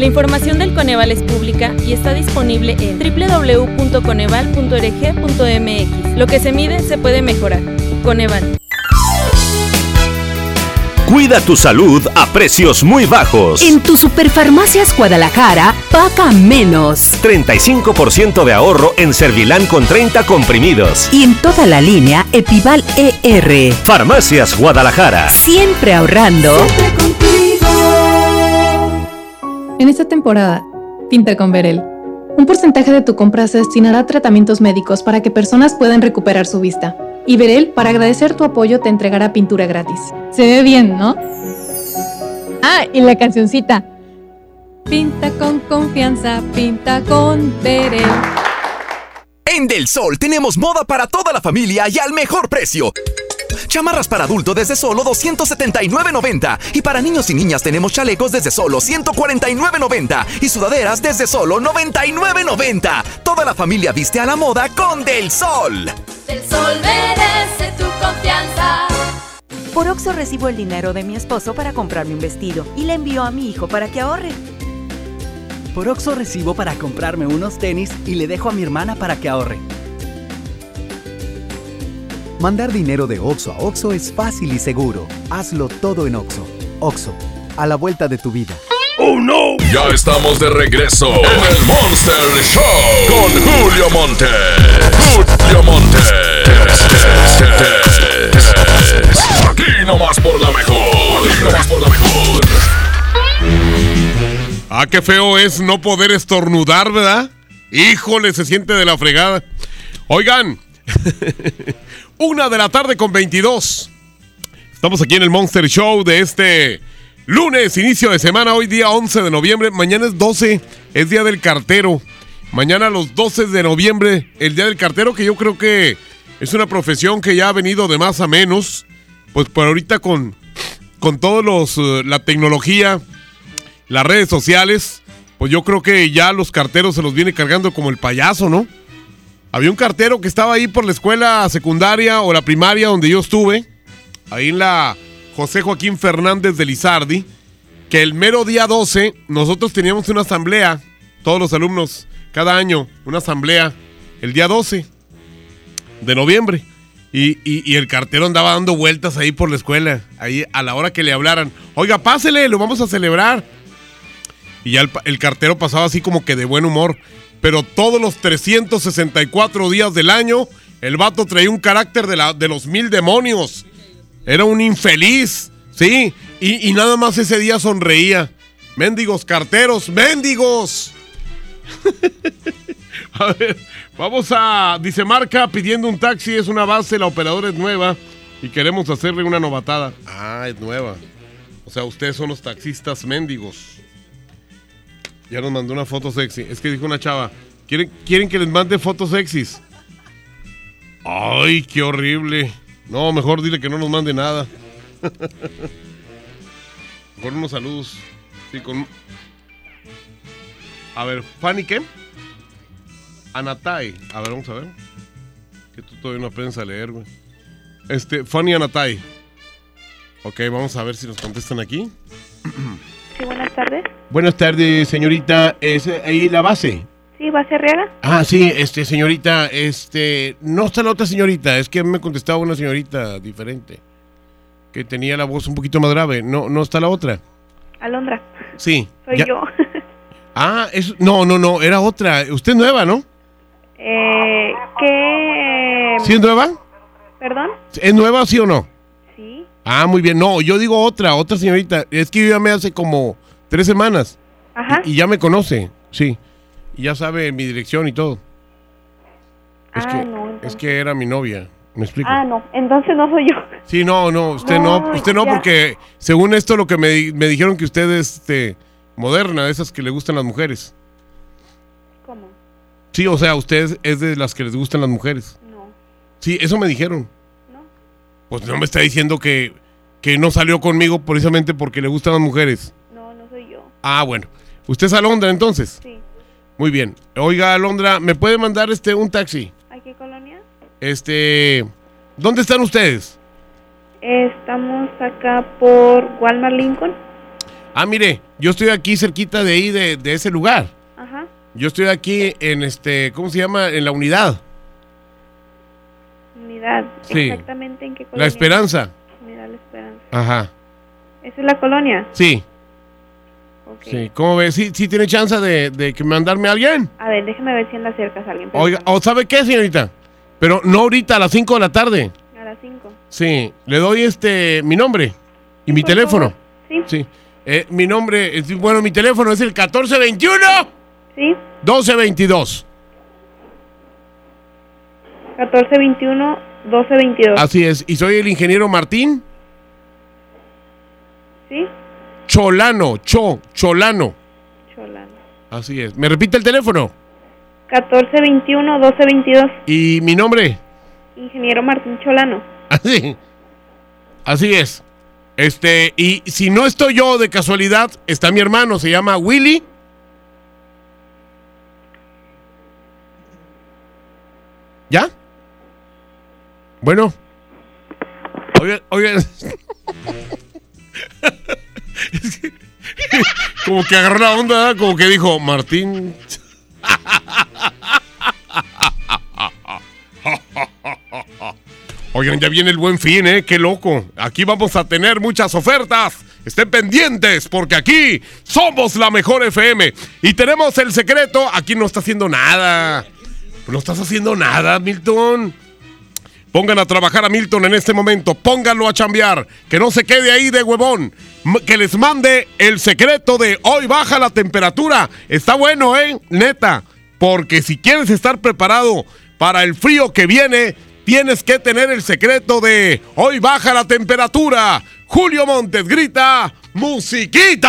La información del Coneval es pública y está disponible en www.coneval.org.mx. Lo que se mide se puede mejorar. Coneval. Cuida tu salud a precios muy bajos. En tu Superfarmacias Guadalajara, paga menos. 35% de ahorro en Servilan con 30 comprimidos. Y en toda la línea Epival ER. Farmacias Guadalajara. Siempre ahorrando. En esta temporada, pinta con Verel. Un porcentaje de tu compra se destinará a tratamientos médicos para que personas puedan recuperar su vista. Y Verel, para agradecer tu apoyo, te entregará pintura gratis. Se ve bien, ¿no? Ah, y la cancioncita. Pinta con confianza, pinta con Verel. En Del Sol tenemos moda para toda la familia y al mejor precio. Chamarras para adulto desde solo 279.90 y para niños y niñas tenemos chalecos desde solo 149.90 y sudaderas desde solo 99.90. Toda la familia viste a la moda con Del Sol. El sol merece tu confianza. Por Oxo recibo el dinero de mi esposo para comprarme un vestido y le envío a mi hijo para que ahorre. Por Oxo recibo para comprarme unos tenis y le dejo a mi hermana para que ahorre. Mandar dinero de Oxo a Oxo es fácil y seguro. Hazlo todo en Oxo. Oxo, a la vuelta de tu vida. ¡Oh no! Ya estamos de regreso en el Monster Show con Julio Monte. Julio Monte. Aquí nomás por la mejor. Aquí nomás por la mejor. Ah, qué feo es no poder estornudar, ¿verdad? Híjole, se siente de la fregada. Oigan, una de la tarde con 22. Estamos aquí en el Monster Show de este lunes, inicio de semana, hoy día 11 de noviembre. Mañana es 12, es día del cartero. Mañana los 12 de noviembre, el día del cartero, que yo creo que es una profesión que ya ha venido de más a menos. Pues por ahorita con, con todos los, eh, la tecnología, las redes sociales, pues yo creo que ya los carteros se los viene cargando como el payaso, ¿no? Había un cartero que estaba ahí por la escuela secundaria o la primaria donde yo estuve, ahí en la José Joaquín Fernández de Lizardi, que el mero día 12 nosotros teníamos una asamblea, todos los alumnos, cada año, una asamblea, el día 12 de noviembre. Y, y- el cartero andaba dando vueltas ahí por la escuela, ahí a la hora que le hablaran. Oiga, pásele, lo vamos a celebrar. Y ya el cartero pasaba así como que de buen humor. Pero todos los 364 días del año, el vato traía un carácter de, la, de los mil demonios. Era un infeliz, ¿sí? Y, y nada más ese día sonreía. Mendigos carteros, mendigos. a ver, vamos a, dice Marca, pidiendo un taxi, es una base, la operadora es nueva y queremos hacerle una novatada. Ah, es nueva. O sea, ustedes son los taxistas mendigos. Ya nos mandó una foto sexy. Es que dijo una chava, ¿quieren, quieren que les mande fotos sexys? Ay, qué horrible. No, mejor dile que no nos mande nada. con unos saludos. Sí, con... A ver, Fanny, ¿qué? Anatai. A ver, vamos a ver. Que tú todavía no aprendes a leer, güey. Este, Fanny Anatai. Ok, vamos a ver si nos contestan aquí. Sí, buenas tardes. Buenas tardes, señorita. ¿Es ahí la base? Sí, ¿Base Arriaga? Ah, sí, este, señorita, este, no está la otra señorita, es que me contestaba una señorita diferente, que tenía la voz un poquito más grave, no, no está la otra. Alondra. Sí. Soy ya- yo. Ah, es, no, no, no, era otra. Usted es nueva, ¿no? eh, ¿Qué? ¿Sí es nueva? ¿Perdón? ¿Es nueva, sí o no? Sí. Ah, muy bien. No, yo digo otra, otra señorita. Es que yo llamé hace como tres semanas. Ajá. Y, y ya me conoce, sí. Y ya sabe mi dirección y todo. Es, Ah, que, no, es entonces- que era mi novia. ¿Me explico? Ah, no. Entonces no soy yo. Sí, no, no, usted no, No, usted no, ya. porque según esto lo que me, me dijeron que usted es este, moderna, de esas que le gustan las mujeres. ¿Cómo? Sí, o sea, usted es, es de las que les gustan las mujeres. No. Sí, eso me dijeron. No. Pues no me está diciendo que, que no salió conmigo precisamente porque le gustan las mujeres. Ah, bueno. ¿Usted es Alondra entonces? Sí. Muy bien. Oiga, Alondra, ¿me puede mandar este un taxi? ¿A qué colonia? Este, ¿dónde están ustedes? Estamos acá por Walmart Lincoln. Ah, mire, yo estoy aquí cerquita de ahí, de, de ese lugar. Ajá. Yo estoy aquí en este, ¿cómo se llama? En la unidad. Unidad. Sí. Exactamente en qué colonia. La Esperanza. Unidad La Esperanza. Ajá. ¿Esa es la colonia? Sí. Sí. ¿Cómo ve? ¿Sí, sí tiene chance de, de que mandarme a alguien? A ver, déjeme ver si anda cerca a alguien. Oiga, ¿o sabe qué, señorita? Pero no ahorita, a las 5 de la tarde. A las 5. Sí. Le doy este, mi nombre y mi teléfono. Sí. Sí. Eh, mi nombre, es- bueno, mi teléfono es el 1421. Sí. 1222. 1421 1222. Así es. Y soy el ingeniero Martín ¿Sí? Cholano. Cho, Cholano. Cholano. Así es. ¿Me repite el teléfono? 1421 1222. ¿Y mi nombre? Ingeniero Martín Cholano. Así. Así es. Este, y si no estoy yo de casualidad, está mi hermano, se llama Willy. ¿Ya? Bueno. Oigan, oigan. Como que agarró la onda, como que dijo, Martín. Oigan, ya viene el buen fin, ¿eh? Qué loco. Aquí vamos a tener muchas ofertas. Estén pendientes porque aquí somos la mejor FM. Y tenemos el secreto. Aquí no está haciendo nada. No estás haciendo nada, Milton. Pongan a trabajar a Milton en este momento. Pónganlo a chambear. Que no se quede ahí de huevón. Que les mande el secreto de hoy baja la temperatura. Está bueno, ¿eh? Neta. Porque si quieres estar preparado para el frío que viene, tienes que tener el secreto de hoy baja la temperatura. Julio Montes grita, musiquita.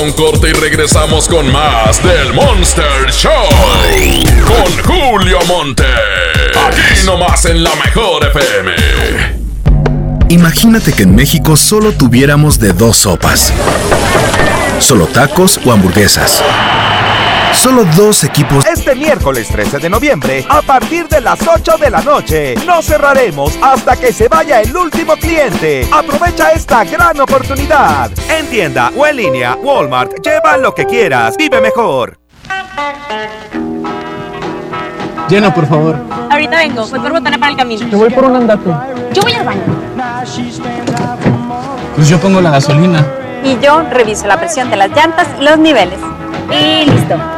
Un corte y regresamos con más del Monster Show. Con Julio Monte. Aquí nomás en la mejor FM. Imagínate que en México solo tuviéramos de dos sopas. Solo tacos o hamburguesas. Solo dos equipos. Este miércoles 13 de noviembre, a partir de las 8 de la noche, no cerraremos hasta que se vaya el último cliente. Aprovecha esta gran oportunidad. En tienda o en línea, Walmart, lleva lo que quieras, vive mejor. Llena, por favor. Ahorita vengo, voy por botana para el camino. Te voy por un andate. Yo voy al baño. Pues yo pongo la gasolina. Y yo reviso la presión de las llantas y los niveles. Y listo.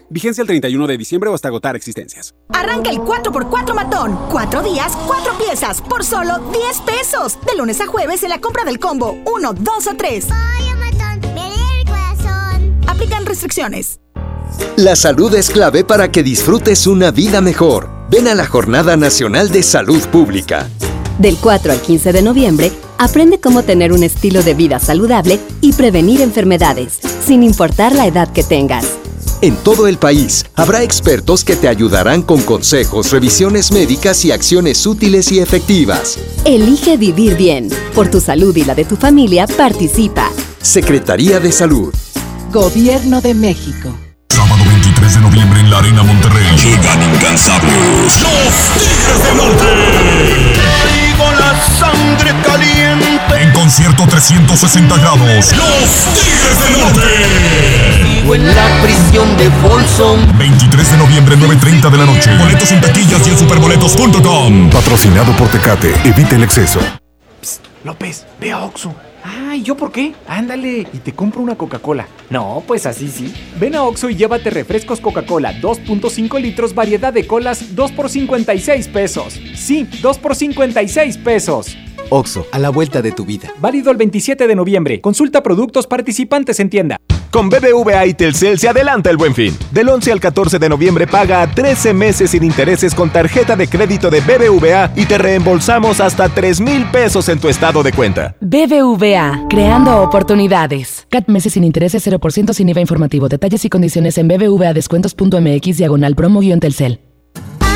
Vigencia el 31 de diciembre o hasta agotar existencias. Arranca el 4x4 matón. Cuatro días, cuatro piezas, por solo 10 pesos. De lunes a jueves en la compra del combo 1, 2 o 3. Aplican restricciones. La salud es clave para que disfrutes una vida mejor. Ven a la Jornada Nacional de Salud Pública. Del 4 al 15 de noviembre, aprende cómo tener un estilo de vida saludable y prevenir enfermedades, sin importar la edad que tengas. En todo el país habrá expertos que te ayudarán con consejos, revisiones médicas y acciones útiles y efectivas. Elige vivir bien. Por tu salud y la de tu familia, participa. Secretaría de Salud. Gobierno de México. Sábado 23 de noviembre en la Arena Monterrey. Llegan incansables. Los Tigres del Norte. La sangre caliente. En concierto 360 grados. Los Tigres del Norte. Vivo en la prisión de Folsom. 23 de noviembre, 9.30 de la noche. Boletos en taquillas y en superboletos.com. Patrocinado por Tecate. Evita el exceso. López, ve a Oxxo. Ay, ¿yo por qué? Ándale, y te compro una Coca-Cola. No, pues así sí. Ven a Oxxo y llévate refrescos Coca-Cola 2.5 litros, variedad de colas, 2 por 56 pesos. Sí, 2 por 56 pesos. Oxo, a la vuelta de tu vida. Válido el 27 de noviembre. Consulta productos participantes en tienda. Con BBVA y Telcel se adelanta el buen fin. Del 11 al 14 de noviembre paga a 13 meses sin intereses con tarjeta de crédito de BBVA y te reembolsamos hasta 3 mil pesos en tu estado de cuenta. BBVA, creando oportunidades. CAT meses sin intereses 0% sin IVA informativo. Detalles y condiciones en bbvadescuentos.mx diagonal promo-telcel.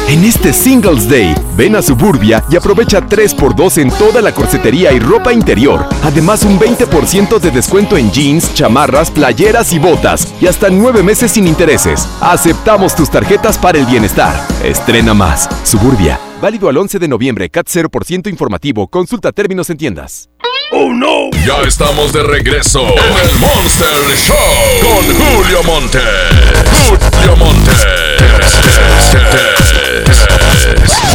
En este Singles Day, ven a Suburbia y aprovecha 3x2 en toda la corsetería y ropa interior. Además, un 20% de descuento en jeans, chamarras, playeras y botas. Y hasta 9 meses sin intereses. Aceptamos tus tarjetas para el bienestar. Estrena más. Suburbia. Válido al 11 de noviembre. CAT 0% informativo. Consulta términos en tiendas. ¡Oh, no! Ya estamos de regreso en el Monster Show con Julio Monte. Julio Monte.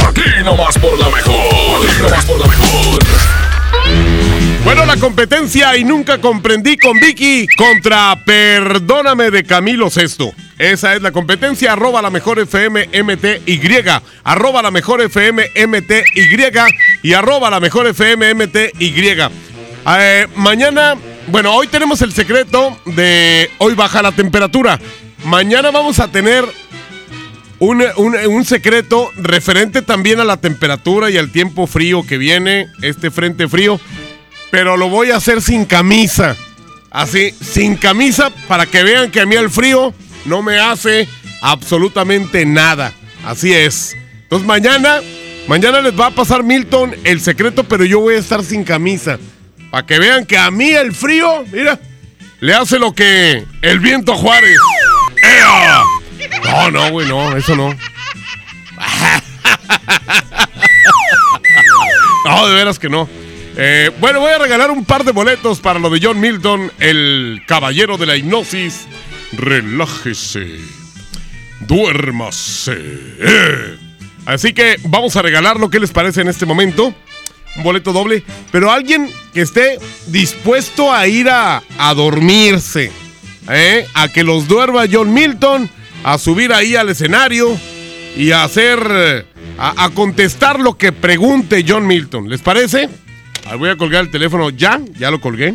Aquí nomás por la mejor. Aquí nomás por la mejor. Bueno, la competencia y nunca comprendí con Vicky contra Perdóname de Camilo Sesto. Esa es la competencia, arroba la mejor FM MTY, arroba la mejor FM MTY y arroba la mejor FM MTY. Eh, mañana, bueno, hoy tenemos el secreto de hoy baja la temperatura. Mañana vamos a tener un, un- un secreto referente también a la temperatura y al tiempo frío que viene, este frente frío, pero lo voy a hacer sin camisa. Así, sin camisa, para que vean que a mí el frío no me hace absolutamente nada. Así es. Entonces mañana, mañana les va a pasar Milton el secreto, pero yo voy a estar sin camisa. Para que vean que a mí el frío, mira, le hace lo que el viento Juárez. ¡Ea! No, no, güey, no, eso no. No, de veras que no. Eh, bueno, voy a regalar un par de boletos para lo de John Milton, el caballero de la hipnosis. Relájese. Duérmase. Eh. Así que vamos a regalar lo que les parece en este momento. Un boleto doble. Pero alguien que esté dispuesto a ir a, a dormirse. ¿eh? A que los duerma John Milton. A subir ahí al escenario. Y a hacer. A, a contestar lo que pregunte John Milton. ¿Les parece? Ahí voy a colgar el teléfono ya. Ya lo colgué.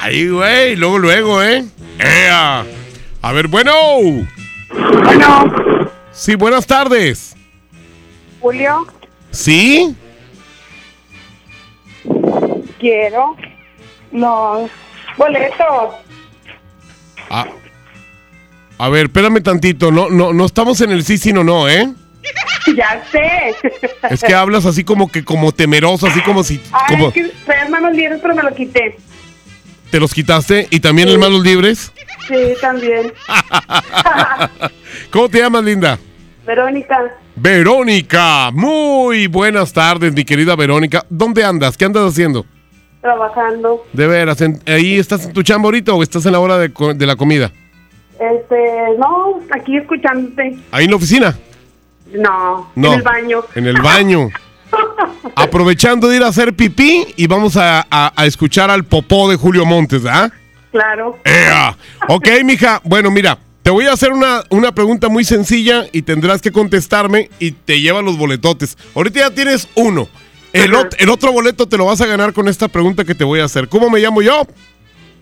Ahí, güey. Luego, luego, ¿eh? ¡Ea! A ver, bueno. Bueno, Sí, buenas tardes. Julio, ¿Sí? quiero los boletos. A, a ver, espérame tantito. No, no, no estamos en el sí, sí, no, no, ¿eh? Ya sé. Es que hablas así como que como temeroso, así como si Ay, como es que traes manos libres, pero me lo quité. te los quitaste y también el manos libres. Sí, también. ¿Cómo te llamas, linda? Verónica, Verónica. Muy buenas tardes, mi querida Verónica. ¿Dónde andas? ¿Qué andas haciendo? trabajando. De veras, ¿ahí estás en tu chamba ahorita o estás en la hora de, co- de la comida? Este, no, aquí escuchándote. ¿Ahí en la oficina? No, No. en el baño. En el baño. Aprovechando de ir a hacer pipí y vamos a, a- a escuchar al popó de Julio Montes, ¿ah? Claro. ¡Ea! Ok, mija. Bueno, mira, te voy a hacer una, una pregunta muy sencilla y tendrás que contestarme y te llevan los boletotes. Ahorita ya tienes uno. El, ot- el otro boleto te lo vas a ganar con esta pregunta que te voy a hacer. ¿Cómo me llamo yo?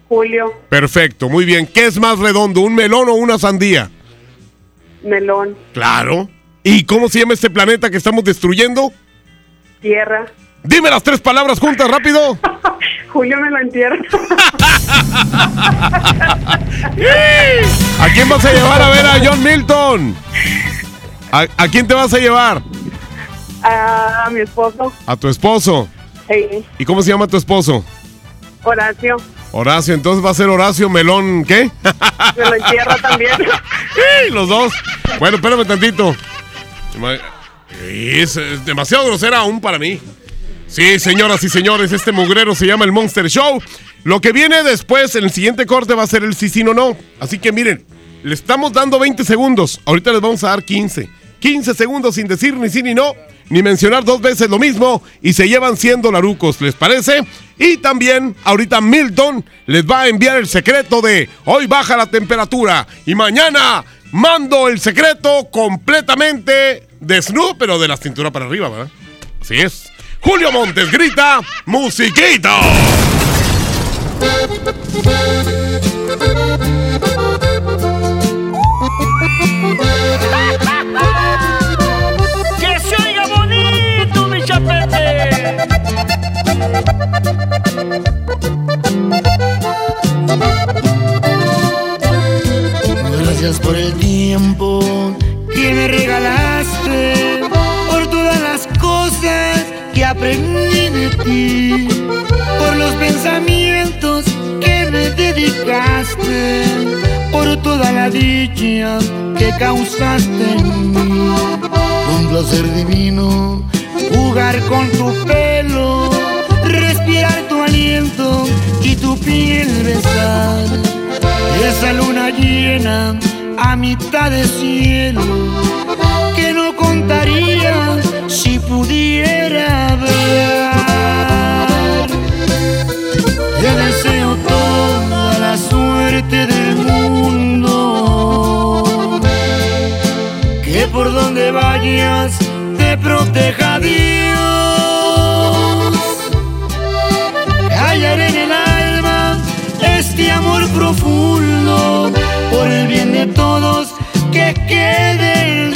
Julio, Perfecto, muy bien. ¿Qué es más redondo, un melón o una sandía? melón, Claro. ¿Y cómo se llama este planeta que estamos destruyendo? Tierra. Dime las tres palabras juntas, rápido. Julio me lo entierra. ¿A quién vas a llevar a ver a John Milton? ¿A, a quién te vas a llevar? A mi esposo. A tu esposo. Sí. ¿Y cómo se llama tu esposo? Horacio. Horacio, entonces va a ser Horacio Melón, ¿qué? Me lo entierra también. Sí, los dos. Bueno, espérame tantito. Es, es demasiado grosera aún para mí. Sí, señoras y señores, este mugrero se llama el Monster Show. Lo que viene después, en el siguiente corte, va a ser el sí, sí, no, no. Así que miren, le estamos dando 20 segundos. Ahorita les vamos a dar 15. 15 segundos sin decir ni sí ni no, ni mencionar dos veces lo mismo, y se llevan 100 dolarucos, ¿les parece? Y también, ahorita Milton les va a enviar el secreto de hoy baja la temperatura y mañana mando el secreto completamente desnudo, pero de la cintura para arriba, ¿verdad? Así es. Julio Montes grita, musiquita. ¡Que se oiga bonito, mi chapete! Gracias por el tiempo que me regalaste, por todas las cosas que aprendí de ti, por los pensamientos que me dedicaste, por toda la dicha que causaste en mí. Un placer divino jugar con tu pelo, respirar tu aliento y tu piel besar. Esa luna llena a mitad de cielo que no contaría si pudiera ver. Te deseo toda la suerte del mundo, que por donde vayas te proteja Dios. Callaré en el alma este amor profundo por el bien de todos que quede entre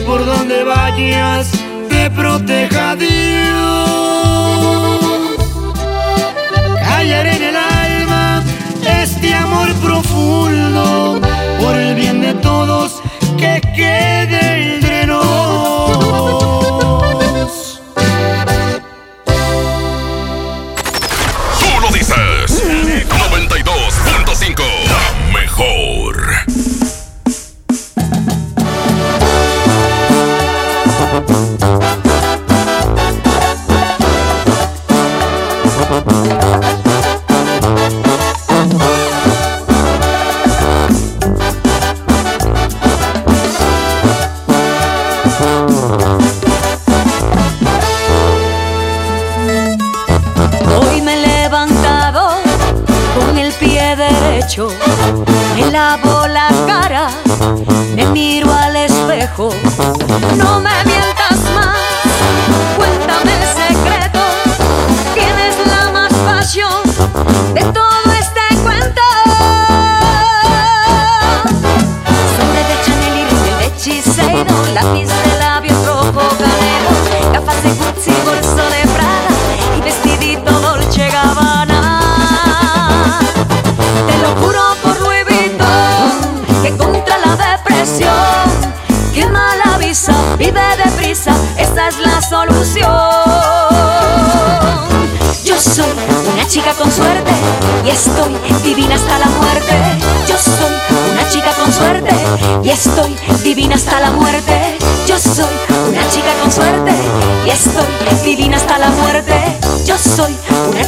por donde vayas te proteja Dios. Callaré en el alma este amor profundo por el bien de todos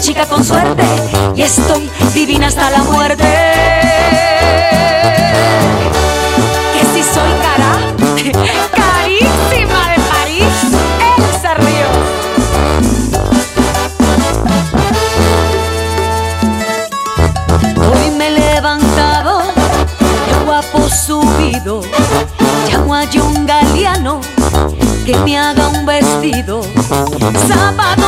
chica con suerte y estoy divina hasta la muerte. Que si soy cara, carísima de París, Elsa Ríos. Hoy me he levantado, el guapo subido, llamo a un galeano que me haga un vestido, zapatos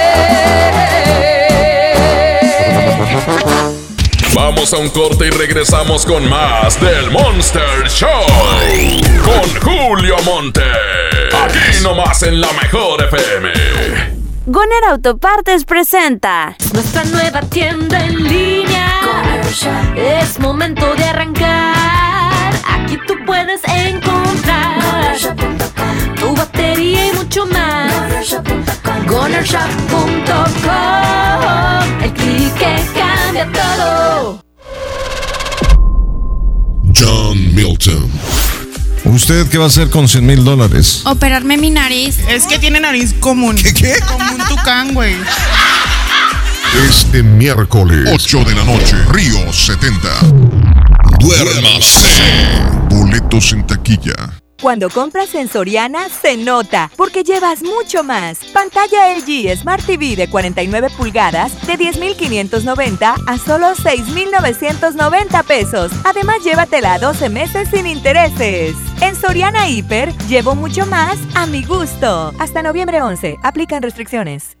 Vamos a un corte y regresamos con más del Monster Show. Con Julio Monte. Aquí nomás en la mejor FM. Goner Autopartes presenta Nuestra nueva tienda en línea. Es momento de arrancar. Aquí tú puedes encontrar tu batería y mucho más. Gonershop.com. John Milton. ¿Usted qué va a hacer con 100 mil dólares? Operarme mi nariz. Es que tiene nariz común. ¿Qué? qué? Como un tucán, güey. Este miércoles, 8 de la noche, Río 70. Duérmase. Boletos en taquilla. Cuando compras en Soriana, se nota, porque llevas mucho más. Pantalla LG Smart TV de 49 pulgadas de 10,590 a solo 6,990 pesos. Además, llévatela a 12 meses sin intereses. En Soriana Hiper, llevo mucho más a mi gusto. Hasta noviembre 11, aplican restricciones.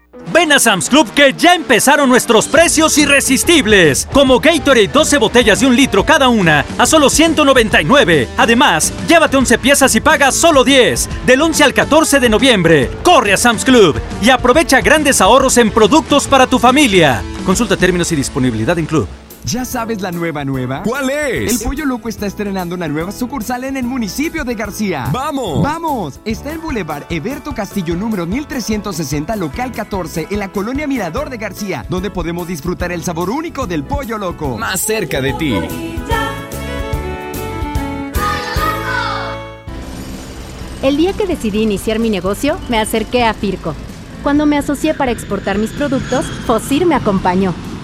Ven a Sam's Club que ya empezaron nuestros precios irresistibles. Como Gatorade 12 botellas de un litro cada una a solo 199. Además, llévate 11 piezas y paga solo 10. Del 11 al 14 de noviembre. Corre a Sam's Club y aprovecha grandes ahorros en productos para tu familia. Consulta términos y disponibilidad en Club. ¿Ya sabes la nueva nueva? ¿Cuál es? El Pollo Loco está estrenando una nueva sucursal en el municipio de García. ¡Vamos! ¡Vamos! Está en Boulevard Eberto Castillo número 1360, local 14, en la colonia Mirador de García, donde podemos disfrutar el sabor único del Pollo Loco. Más cerca de ti. El día que decidí iniciar mi negocio, me acerqué a Firco. Cuando me asocié para exportar mis productos, Fosir me acompañó.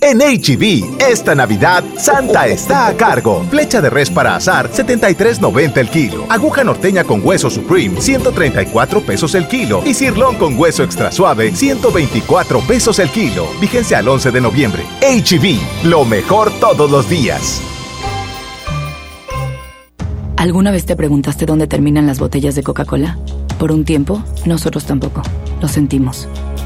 En HB, esta Navidad, Santa está a cargo. Flecha de res para azar, 73.90 el kilo. Aguja norteña con hueso Supreme, 134 pesos el kilo. Y cirlón con hueso extra suave, 124 pesos el kilo. Vigencia al 11 de noviembre. HB, lo mejor todos los días. ¿Alguna vez te preguntaste dónde terminan las botellas de Coca-Cola? Por un tiempo, nosotros tampoco. Lo sentimos.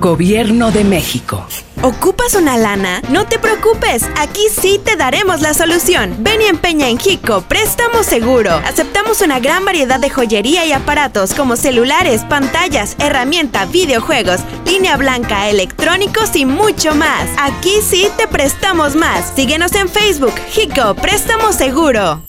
Gobierno de México. ¿Ocupas una lana? No te preocupes, aquí sí te daremos la solución. Ven y empeña en Hico, préstamo seguro. Aceptamos una gran variedad de joyería y aparatos como celulares, pantallas, herramienta, videojuegos, línea blanca, electrónicos y mucho más. Aquí sí te prestamos más. Síguenos en Facebook, Hico, préstamo seguro.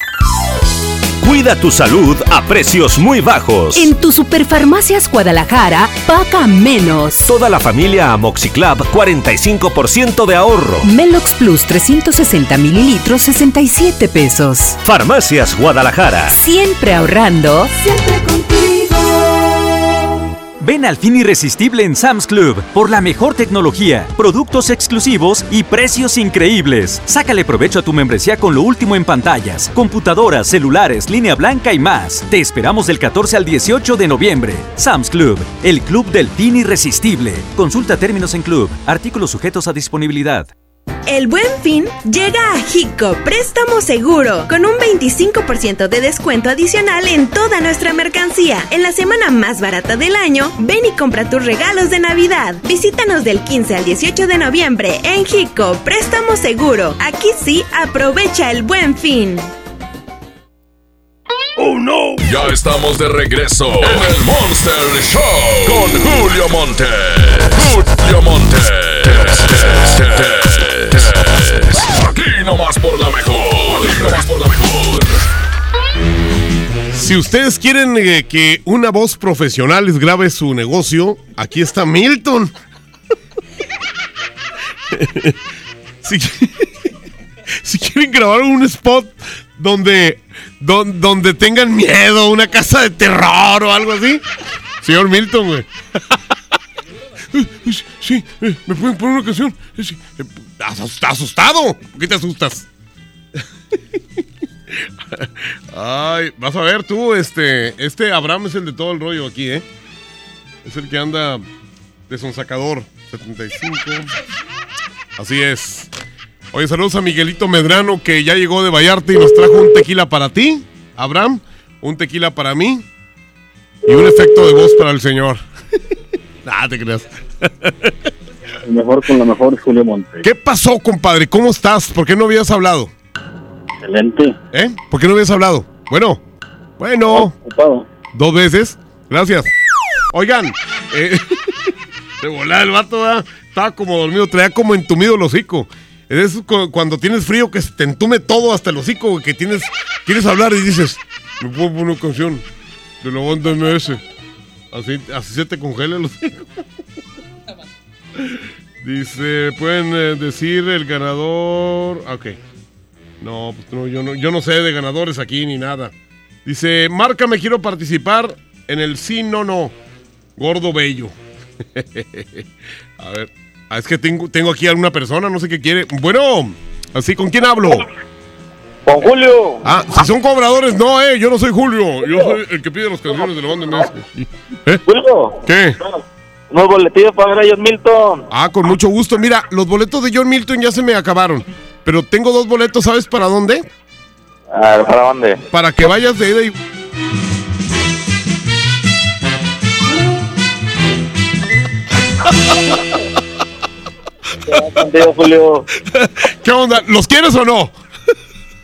Cuida tu salud a precios muy bajos. En tu Superfarmacias Guadalajara, paga menos. Toda la familia Amoxiclab, 45% de ahorro. Melox Plus 360 mililitros, 67 pesos. Farmacias Guadalajara. Siempre ahorrando. Siempre contigo. Ven al fin irresistible en Sam's Club por la mejor tecnología, productos exclusivos y precios increíbles. Sácale provecho a tu membresía con lo último en pantallas, computadoras, celulares, línea blanca y más. Te esperamos del 14 al 18 de noviembre. Sam's Club, el club del fin irresistible. Consulta términos en club, artículos sujetos a disponibilidad. El buen fin llega a Hico Préstamo Seguro con un 25% de descuento adicional en toda nuestra mercancía. En la semana más barata del año, ven y compra tus regalos de Navidad. Visítanos del 15 al 18 de noviembre en Hico Préstamo Seguro. Aquí sí, aprovecha el buen fin. ¡Oh no! Ya estamos de regreso en el Monster Show con Julio Monte. Julio Monte. Aquí nomás por la mejor. Aquí nomás por la mejor. Si ustedes quieren eh, que una voz profesional les grabe su negocio, aquí está Milton. si, si quieren grabar un spot donde, don- donde tengan miedo, una casa de terror o algo así, señor Milton, güey. Sí, eh, me pueden poner una canción. Eh, sí, eh, ¿Estás asustado? ¿Por qué te asustas? Ay, vas a ver tú, este, este Abraham es el de todo el rollo aquí, ¿eh? Es el que anda de sonsacador. 75. Así es. Oye, saludos a Miguelito Medrano que ya llegó de Vallarta y nos trajo un tequila para ti, Abraham, un tequila para mí y un efecto de voz para el señor. Nada, te creas. El mejor con la mejor Julio Monte. ¿Qué pasó, compadre? ¿Cómo estás? ¿Por qué no habías hablado? Excelente. ¿Eh? ¿Por qué no habías hablado? Bueno, bueno. Dos veces. Gracias. Oigan, eh, de volada el vato ¿verdad? estaba como dormido, traía como entumido el hocico. Es cu- cuando tienes frío que se te entume todo hasta el hocico, que tienes, quieres hablar y dices, me puedo poner una canción de la banda MS. Así, así se te congela el hocico. Dice, pueden eh, decir el ganador. Ah, Ok. No, pues no, yo no, yo no sé de ganadores aquí ni nada. Dice, márcame, quiero participar en el sí, no, no. Gordo bello. a ver. Ah, es que tengo, tengo aquí a alguna persona, no sé qué quiere. Bueno, así, ¿con quién hablo? Con Julio. Ah, si son cobradores, no, eh. Yo no soy Julio. Yo soy el que pide las canciones de la banda MS. ¿Eh? Julio. ¿Qué? Unos boletillos para ver a John Milton. Ah, con mucho gusto. Mira, los boletos de John Milton ya se me acabaron. Pero tengo dos boletos, ¿sabes para dónde? Ah, ¿Para dónde? Para que vayas de ida y... Julio. ¿Qué onda? ¿Los quieres o no?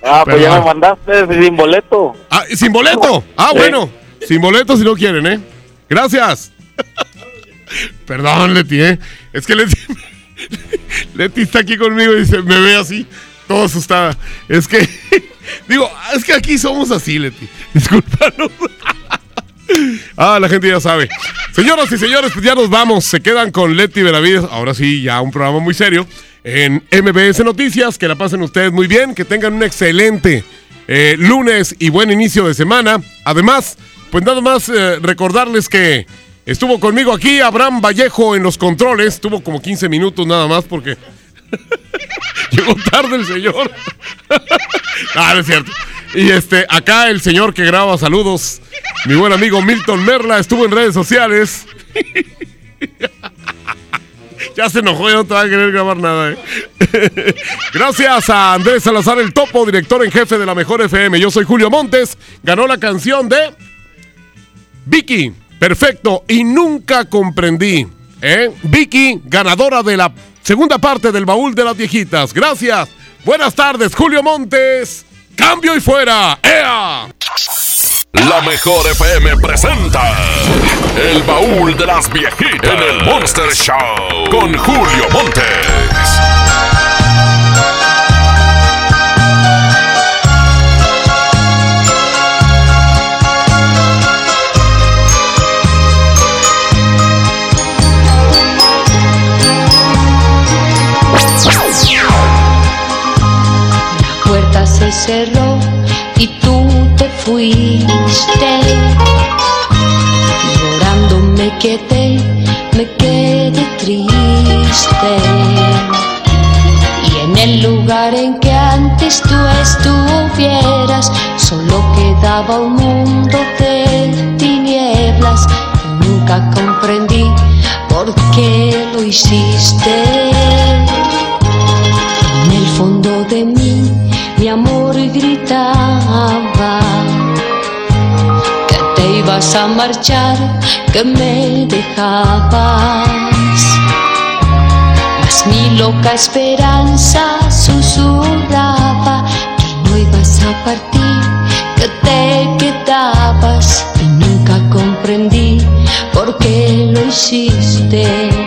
Ah, pues ya me mandaste sin boleto. Ah, ¿sin boleto? Ah, Sí. bueno. Sin boleto si no quieren, ¿eh? Gracias. Perdón, Leti, ¿eh? Es que Leti... Leti está aquí conmigo y dice, me ve así, todo asustada. Es que... Digo, es que aquí somos así, Leti. Discúlpanos. Ah, la gente ya sabe. Señoras y señores, pues ya nos vamos. Se quedan con Leti Benavides. Ahora sí, ya un programa muy serio. En MBS Noticias. Que la pasen ustedes muy bien. Que tengan un excelente eh, lunes y buen inicio de semana. Además, pues nada más eh, recordarles que estuvo conmigo aquí Abraham Vallejo en los controles. Tuvo como 15 minutos nada más porque llegó tarde el señor. ah, no es cierto. Y este, acá el señor que graba saludos, mi buen amigo Milton Merla, estuvo en redes sociales. ya se enojó, ya no te va a querer grabar nada, ¿eh? Gracias a Andrés Salazar el Topo, director en jefe de la Mejor FM. Yo soy Julio Montes. Ganó la canción de Vicky. Perfecto. Y nunca comprendí. ¿eh? Vicky, ganadora de la segunda parte del baúl de las viejitas. Gracias. Buenas tardes, Julio Montes. Cambio y fuera. ¡Ea! La mejor FM presenta El baúl de las viejitas en el Monster Show con Julio Montes. Se cerró y tú te fuiste. Llorando me quedé, me quedé triste. Y en el lugar en que antes tú estuvieras, solo quedaba un mundo de tinieblas. Nunca comprendí por qué lo hiciste. En el fondo de mí, mi amor a marchar, que me dejabas. Mas mi loca esperanza susurraba que no ibas a partir, que te quedabas y nunca comprendí por qué lo hiciste.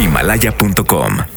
Himalaya.com